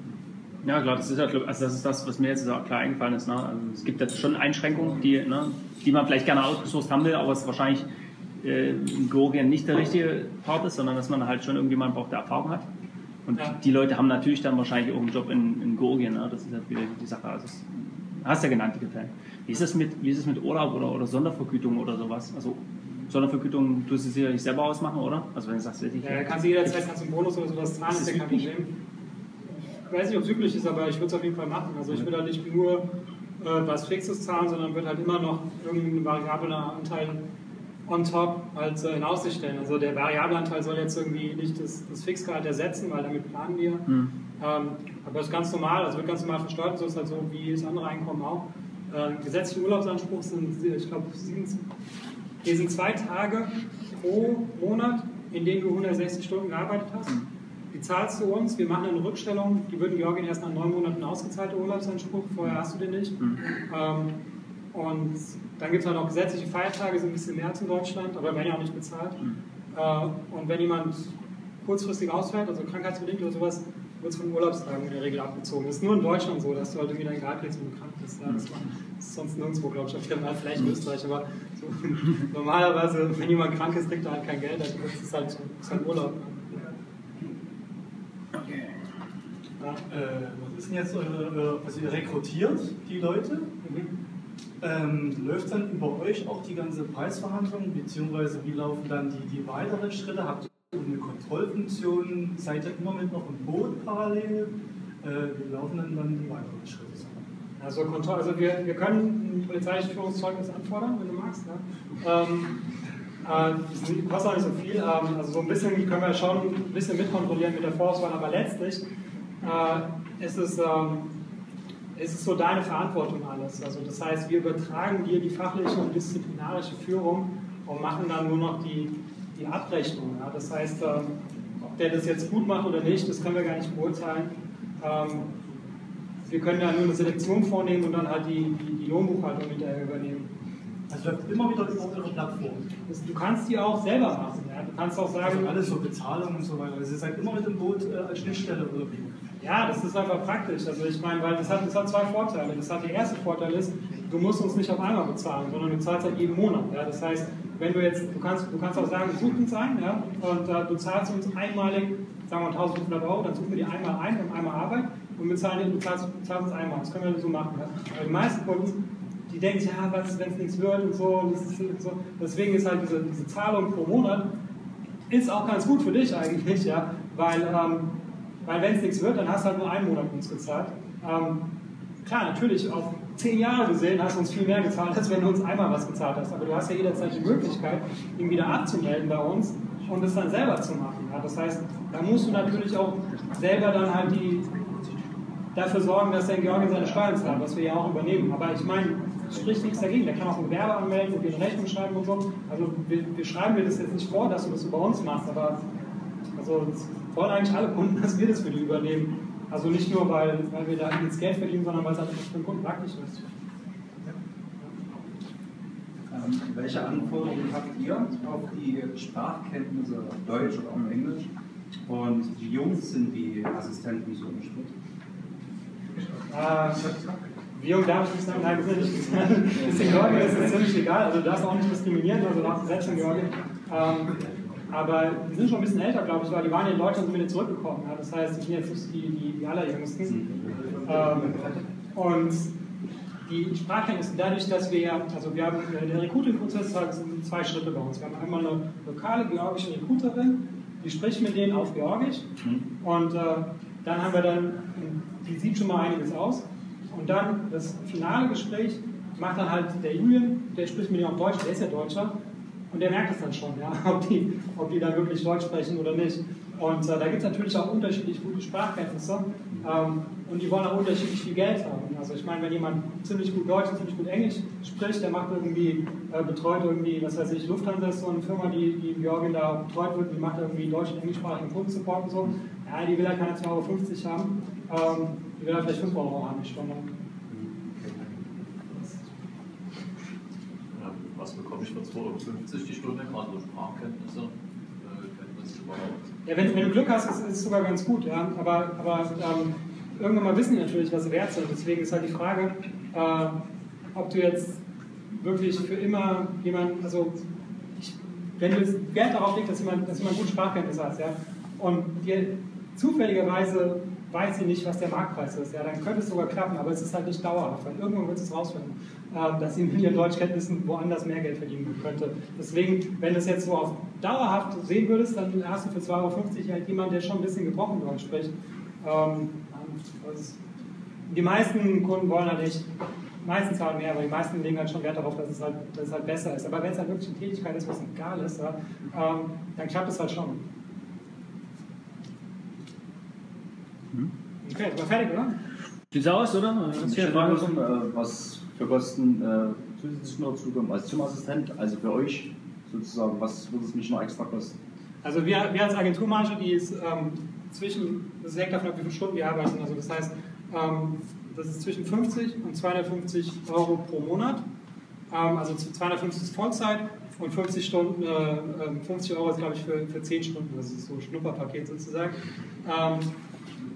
Ja, klar, das ist, ja, also das, ist das, was mir jetzt auch klar eingefallen ist. Ne? Also es gibt jetzt schon Einschränkungen, die, ne, die man vielleicht gerne outgesourced haben will, aber es wahrscheinlich äh, in Georgien nicht der richtige Part ist, sondern dass man halt schon irgendjemanden braucht, der Erfahrung hat. Und Ja. die Leute haben natürlich dann wahrscheinlich auch einen Job in, in Georgien. Ne? Das ist halt wieder die Sache. Also das hast du ja genannt, die Kriterien. Wie ist es mit, wie ist es mit Urlaub oder, oder Sondervergütung oder sowas? Also Sondervergütung tust du sicherlich selber ausmachen, oder? Also wenn du sagst, ich, Ja, kannst du jederzeit kannst du einen Bonus oder sowas zahlen, Ist ja kein? Problem. Ich weiß nicht, ob es üblich ist, aber ich würde es auf jeden Fall machen. Also ich würde halt nicht nur äh, was Fixes zahlen, sondern würde halt immer noch irgendeinen variablen Anteil on top halt in Aussicht stellen. Also der variable Anteil soll jetzt irgendwie nicht das, das Fixgehalt ersetzen, weil damit planen wir. Hm. Ähm, aber das ist ganz normal, also wird ganz normal versteuert, so ist halt so wie das andere Einkommen auch. Ähm, gesetzliche Urlaubsanspruch sind, ich glaube, hier sind zwei Tage pro Monat, in denen du 160 Stunden gearbeitet hast. Die zahlst du uns, wir machen eine Rückstellung, die wird in Georgien erst nach neun Monaten ausgezahlt, der Urlaubsanspruch, vorher hast du den nicht. Ähm, und dann gibt es halt auch gesetzliche Feiertage, sind ein bisschen mehr als in Deutschland, aber werden ja auch nicht bezahlt. Äh, und wenn jemand kurzfristig ausfällt, also krankheitsbedingt oder sowas, wird es von Urlaubstagen in der Regel abgezogen. Das ist nur in Deutschland so, dass du halt irgendwie dein Gehalt kriegst, wenn du krank bist. Ja, das, war, das ist sonst nirgendwo, glaube ich, auf jeden Fall, vielleicht in Österreich, aber so, normalerweise, wenn jemand krank ist, kriegt er halt kein Geld, also das ist halt, ist halt Urlaub. Ja. Äh, was ist denn jetzt eure, äh, also ihr rekrutiert die Leute? Ähm, läuft dann über euch auch die ganze Preisverhandlung, beziehungsweise wie laufen dann die, die weiteren Schritte? Habt ihr eine Kontrollfunktion? Seid ihr immer mit noch im Boot parallel? Äh, wie laufen dann, dann die weiteren Schritte? Also, Kontrolle, also wir, wir können ein polizeiliches Führungszeugnis anfordern, wenn du magst. Ja. Ähm, äh, kostet auch nicht so viel. Ähm, also so ein bisschen können wir schon ein bisschen mitkontrollieren mit der Vorauswahl, aber letztlich äh, ist, es, ähm, ist es so deine Verantwortung alles. Also das heißt, wir übertragen dir die fachliche und disziplinarische Führung und machen dann nur noch die, die Abrechnung. Ja. Das heißt, ähm, ob der das jetzt gut macht oder nicht, das können wir gar nicht beurteilen. Ähm, wir können ja nur eine Selektion vornehmen und dann halt die, die, die Lohnbuchhaltung hinterher übernehmen. Also läuft immer wieder über eure Plattform. Du kannst die auch selber machen. Ja? Du kannst auch sagen, Also alles so Bezahlung und so weiter. Also ihr seid immer mit dem Boot äh, als Schnittstelle oder wie? Ja, das ist einfach praktisch. Also ich meine, weil das hat, das hat zwei Vorteile. Das hat der erste Vorteil ist, du musst uns nicht auf einmal bezahlen, sondern du zahlst halt jeden Monat. Ja? Das heißt, wenn du jetzt, du kannst, du kannst auch sagen, such uns ein, ja? und äh, du zahlst uns einmalig, sagen wir 1500 Euro, dann suchen wir die einmal ein, wir haben einmal Arbeit und wir zahlen, du zahlst, du zahlst uns einmal. Das können wir so machen. Ja? Aber die meisten Kunden, die denken, ja, was ist, wenn es nichts wird und so, und ist und so. Deswegen ist halt diese, diese Zahlung pro Monat ist auch ganz gut für dich eigentlich, ja, weil, ähm, weil wenn es nichts wird, dann hast du halt nur einen Monat uns gezahlt. Ähm, klar, natürlich, auf zehn Jahre gesehen hast du uns viel mehr gezahlt, als wenn du uns einmal was gezahlt hast. Aber du hast ja jederzeit die Möglichkeit, ihn wieder abzumelden bei uns und es dann selber zu machen. Ja. Das heißt, da musst du natürlich auch selber dann halt die, dafür sorgen, dass der Georgien seine Steuern zahlt, was wir ja auch übernehmen. Aber ich meine, es spricht nichts dagegen. Der kann auch ein Gewerbe anmelden und dir eine Rechnung schreiben und so. Also wir, wir schreiben dir das jetzt nicht vor, dass du das über uns machst, aber also wollen eigentlich alle Kunden, dass wir das für die übernehmen. Also nicht nur, weil, weil wir da jetzt Geld verdienen, sondern weil es einfach für den Kunden praktisch ist. Ähm, welche Anforderungen habt ihr auf die Sprachkenntnisse auf Deutsch oder auf Englisch? Und wie jung sind die Assistenten so im Schnitt? Äh, wie jung darf ich nicht sagen? Nein, das ist nicht. Das ist in Georgien ist es ziemlich egal. Also du darfst auch nicht diskriminieren, also du darfst selbst in Georgien. Ähm, aber die sind schon ein bisschen älter, glaube ich, weil die waren in Deutschland sind wieder zurückgekommen. Ja? Das heißt, die sind jetzt nicht die, die, die allerjüngsten. Ähm, und die Sprachkenntnisse, dadurch, dass wir, also wir haben, äh, der Recruiting-Prozess hat zwei Schritte bei uns. Wir haben einmal eine lokale georgische Recruiterin, die spricht mit denen auf Georgisch und äh, dann haben wir dann, die sieht schon mal einiges aus und dann das finale Gespräch macht dann halt der Julian, der spricht mit denen auf Deutsch, der ist ja Deutscher und der merkt es dann schon, ja, ob, die, ob die da wirklich Deutsch sprechen oder nicht. Und äh, da gibt es natürlich auch unterschiedlich gute Sprachkenntnisse ähm, und die wollen auch unterschiedlich viel Geld haben. Also ich meine, wenn jemand ziemlich gut Deutsch und ziemlich gut Englisch spricht, der macht irgendwie, äh, betreut irgendwie, was weiß ich, Lufthansa ist so eine Firma, die, die in Georgien da betreut wird, die macht irgendwie deutsch- und englischsprachigen Kundensupport und so. Ja, die will halt keine 2,50 Euro haben, ähm, die will halt vielleicht 5 Euro haben die Stunde. Ja, was bekomme ich für 2,50 Euro die Stunde, gerade so Sprachkenntnisse, äh? Ja, wenn, wenn du Glück hast, ist es sogar ganz gut, ja. Aber, aber ähm, irgendwann mal wissen die natürlich, was sie wert sind. Deswegen ist halt die Frage, äh, ob du jetzt wirklich für immer jemanden, also ich, wenn du Wert darauf legst, dass jemand, dass jemand gute Sprachkenntnisse hat, ja, und dir zufälligerweise weiß sie nicht, was der Marktpreis ist, ja, dann könnte es sogar klappen, aber es ist halt nicht dauerhaft, weil irgendwann wird es rausfinden, dass sie mit ihren Deutschkenntnissen woanders mehr Geld verdienen könnte. Deswegen, wenn du es jetzt so auf dauerhaft sehen würdest, dann hast du für 2,50 Euro halt jemanden, der schon ein bisschen gebrochen Deutsch spricht. Ähm, die meisten Kunden wollen halt nicht, meistens zahlen mehr, aber die meisten legen halt schon Wert darauf, dass es halt, dass es halt besser ist. Aber wenn es halt wirklich eine Tätigkeit ist, was egal ist, ja, ähm, dann klappt es halt schon. Okay, war fertig, oder? Sieht's aus, oder? Ich mal so, äh, was für Kosten äh, zusätzlich noch zukommen. Also zum Assistent, also für euch sozusagen, was würde es mich noch extra kosten? Also wir, wir als Agenturmarge, die ist ähm, zwischen, das hängt davon ab, wie viele Stunden wir arbeiten. Also das heißt, ähm, das ist zwischen 50 und 250 Euro pro Monat. Ähm, also 250 ist Vollzeit und 50 Stunden, äh, ähm, 50 Euro ist glaube ich für, für 10 Stunden, das ist so ein Schnupperpaket sozusagen. Ähm,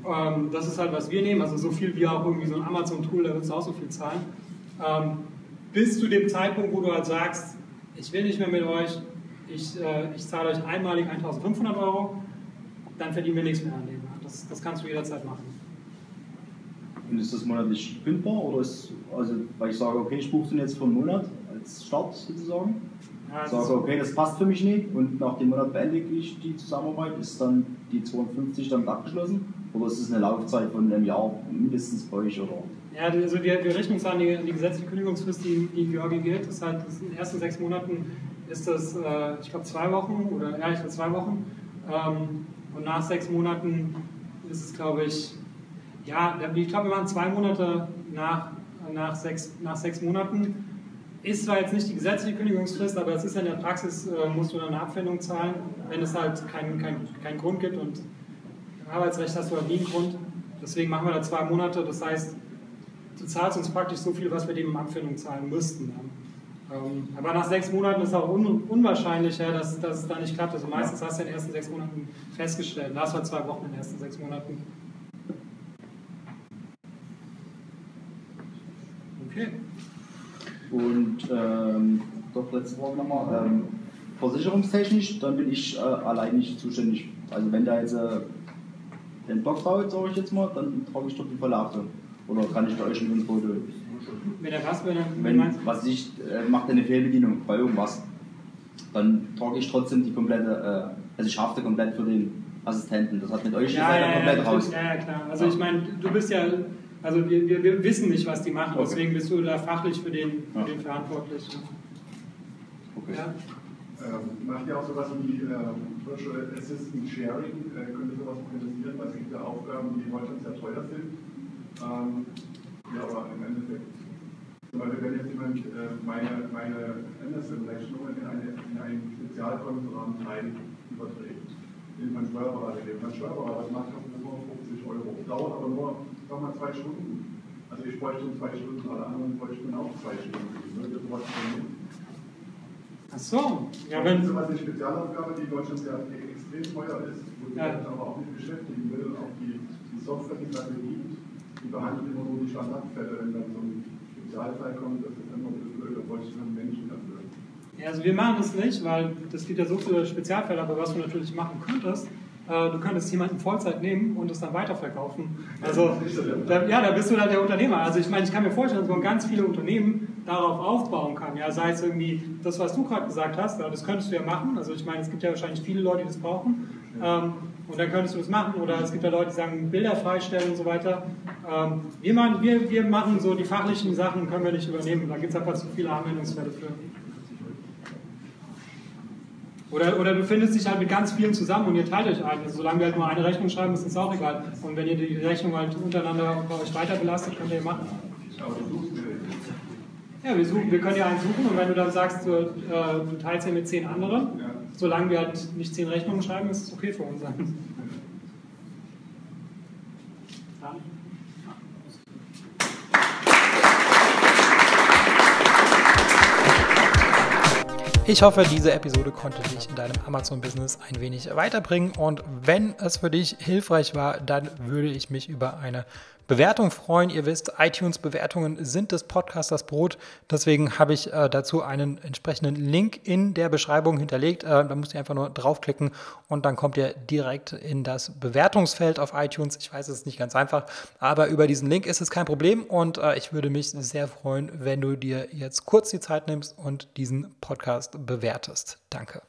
ähm, das ist halt, was wir nehmen, also so viel wie auch irgendwie so ein Amazon-Tool, da würdest du auch so viel zahlen. Ähm, bis zu dem Zeitpunkt, wo du halt sagst, ich will nicht mehr mit euch, ich, äh, ich zahle euch einmalig 1500 Euro, dann verdienen wir nichts mehr an dem. Das, das kannst du jederzeit machen. Und ist das monatlich kündbar oder ist, also, weil ich sage, okay, ich buche den jetzt für einen Monat als Start sozusagen. Ja, sage, okay, das passt für mich nicht und nach dem Monat beende ich die Zusammenarbeit. Ist dann die 250 damit abgeschlossen? Oder ist es eine Laufzeit von einem Jahr mindestens bei euch? Oder? Ja, also wir, wir richten uns an die, die gesetzliche Kündigungsfrist, die, die in Georgien gilt. Das das in den ersten sechs Monaten ist das, äh, ich glaube, zwei Wochen oder ja, ich glaube zwei Wochen. Ähm, und nach sechs Monaten ist es, glaube ich, ja, ich glaube, wir machen zwei Monate nach, nach, sechs, nach sechs Monaten. ist zwar jetzt nicht die gesetzliche Kündigungsfrist, aber es ist in der Praxis, äh, musst du dann eine Abfindung zahlen, wenn es halt keinen kein, kein Grund gibt und Arbeitsrecht hast du halt nie einen Grund. Deswegen machen wir da zwei Monate, das heißt, du zahlst uns praktisch so viel, was wir dem in Abfindung zahlen müssten. Ähm, aber nach sechs Monaten ist es auch un unwahrscheinlicher, dass, dass es da nicht klappt. Also meistens hast du in den ersten sechs Monaten festgestellt. Da hast halt zwei Wochen in den ersten sechs Monaten. Okay. Und ähm, doch letzte Woche nochmal, ähm, versicherungstechnisch, dann bin ich äh, allein nicht zuständig. Also wenn da jetzt äh, den Block baut, sage ich jetzt mal, dann trage ich doch die Verlage. Oder kann ich da euch ein Foto? Wenn er was, wenn er Wenn, was ich, äh, macht eine Fehlbedienung bei irgendwas, dann trage ich trotzdem die komplette, äh, also ich hafte komplett für den Assistenten. Das hat mit euch ja, ja, ja, komplett ja, raus. Ja, ja, klar. Also ich meine, du bist ja, also wir, wir, wir wissen nicht, was die machen, Okay. deswegen bist du da fachlich für den, für Ja. den verantwortlich. Okay. Ja. Ähm, macht ihr auch sowas wie ähm, Virtual Assistant Sharing? Äh, könnt ihr sowas organisieren? Weil es gibt ja Aufgaben, die heute sehr teuer sind. Ähm, ja, aber im Endeffekt, zum Beispiel, wenn jetzt jemand äh, meine, meine Anderson-Rechnung in, eine, in ein Spezialkontoraum Teil überträgt, den mein Steuerberater gibt. Mein Steuerberater macht das nur 50 Euro. Dauert aber nur, sagen wir mal, zwei Stunden. Also ich bräuchte zwei Stunden, alle anderen bräuchten auch zwei Stunden. Sowas übernehmen? Ach so, ja, wenn, das ist eine Spezialaufgabe, die in Deutschland sehr extrem teuer ist, wo Ja. ja. aber auch nicht beschäftigen will. Auch die, die Software, die es dafür gibt, die behandelt immer nur die Standardfälle. Wenn dann so ein Spezialfall kommt, das ist immer ein bisschen blöd, da bräuchte ich einen Menschen dafür. Ja, also wir machen das nicht, weil das gibt ja so viele Spezialfälle, aber was du natürlich machen könntest, äh, du könntest jemanden Vollzeit nehmen und es dann weiterverkaufen. Also, da, ja, da bist du dann der Unternehmer. Also ich meine, ich kann mir vorstellen, dass man ganz viele Unternehmen darauf aufbauen kann. Ja, sei es irgendwie das, was du gerade gesagt hast, das könntest du ja machen. Also ich meine, es gibt ja wahrscheinlich viele Leute, die das brauchen. Ähm, und dann könntest du das machen. Oder es gibt ja Leute, die sagen, Bilder freistellen und so weiter. Ähm, wir, machen, wir, wir machen so die fachlichen Sachen, können wir nicht übernehmen. Da gibt es einfach zu viele Anwendungsfälle für. Oder, oder du findest dich halt mit ganz vielen zusammen und ihr teilt euch ein. Also solange wir halt nur eine Rechnung schreiben, ist das auch egal. Und wenn ihr die Rechnung halt untereinander bei euch weiter belastet, könnt ihr machen. Aber du suchst mir Ja, wir, suchen, wir können ja einen suchen und wenn du dann sagst, du, äh, du teilst ja mit zehn anderen, Ja. solange wir halt nicht zehn Rechnungen schreiben, ist es okay für uns. Dann. Ich hoffe, diese Episode konnte dich in deinem Amazon-Business ein wenig weiterbringen. Und wenn es für dich hilfreich war, dann würde ich mich über eine Bewertung freuen. Ihr wisst, iTunes-Bewertungen sind des Podcasters Brot. Deswegen habe ich äh, dazu einen entsprechenden Link in der Beschreibung hinterlegt. Äh, da müsst ihr einfach nur draufklicken und dann kommt ihr direkt in das Bewertungsfeld auf iTunes. Ich weiß, es ist nicht ganz einfach, aber über diesen Link ist es kein Problem und äh, ich würde mich sehr freuen, wenn du dir jetzt kurz die Zeit nimmst und diesen Podcast bewertest. Danke.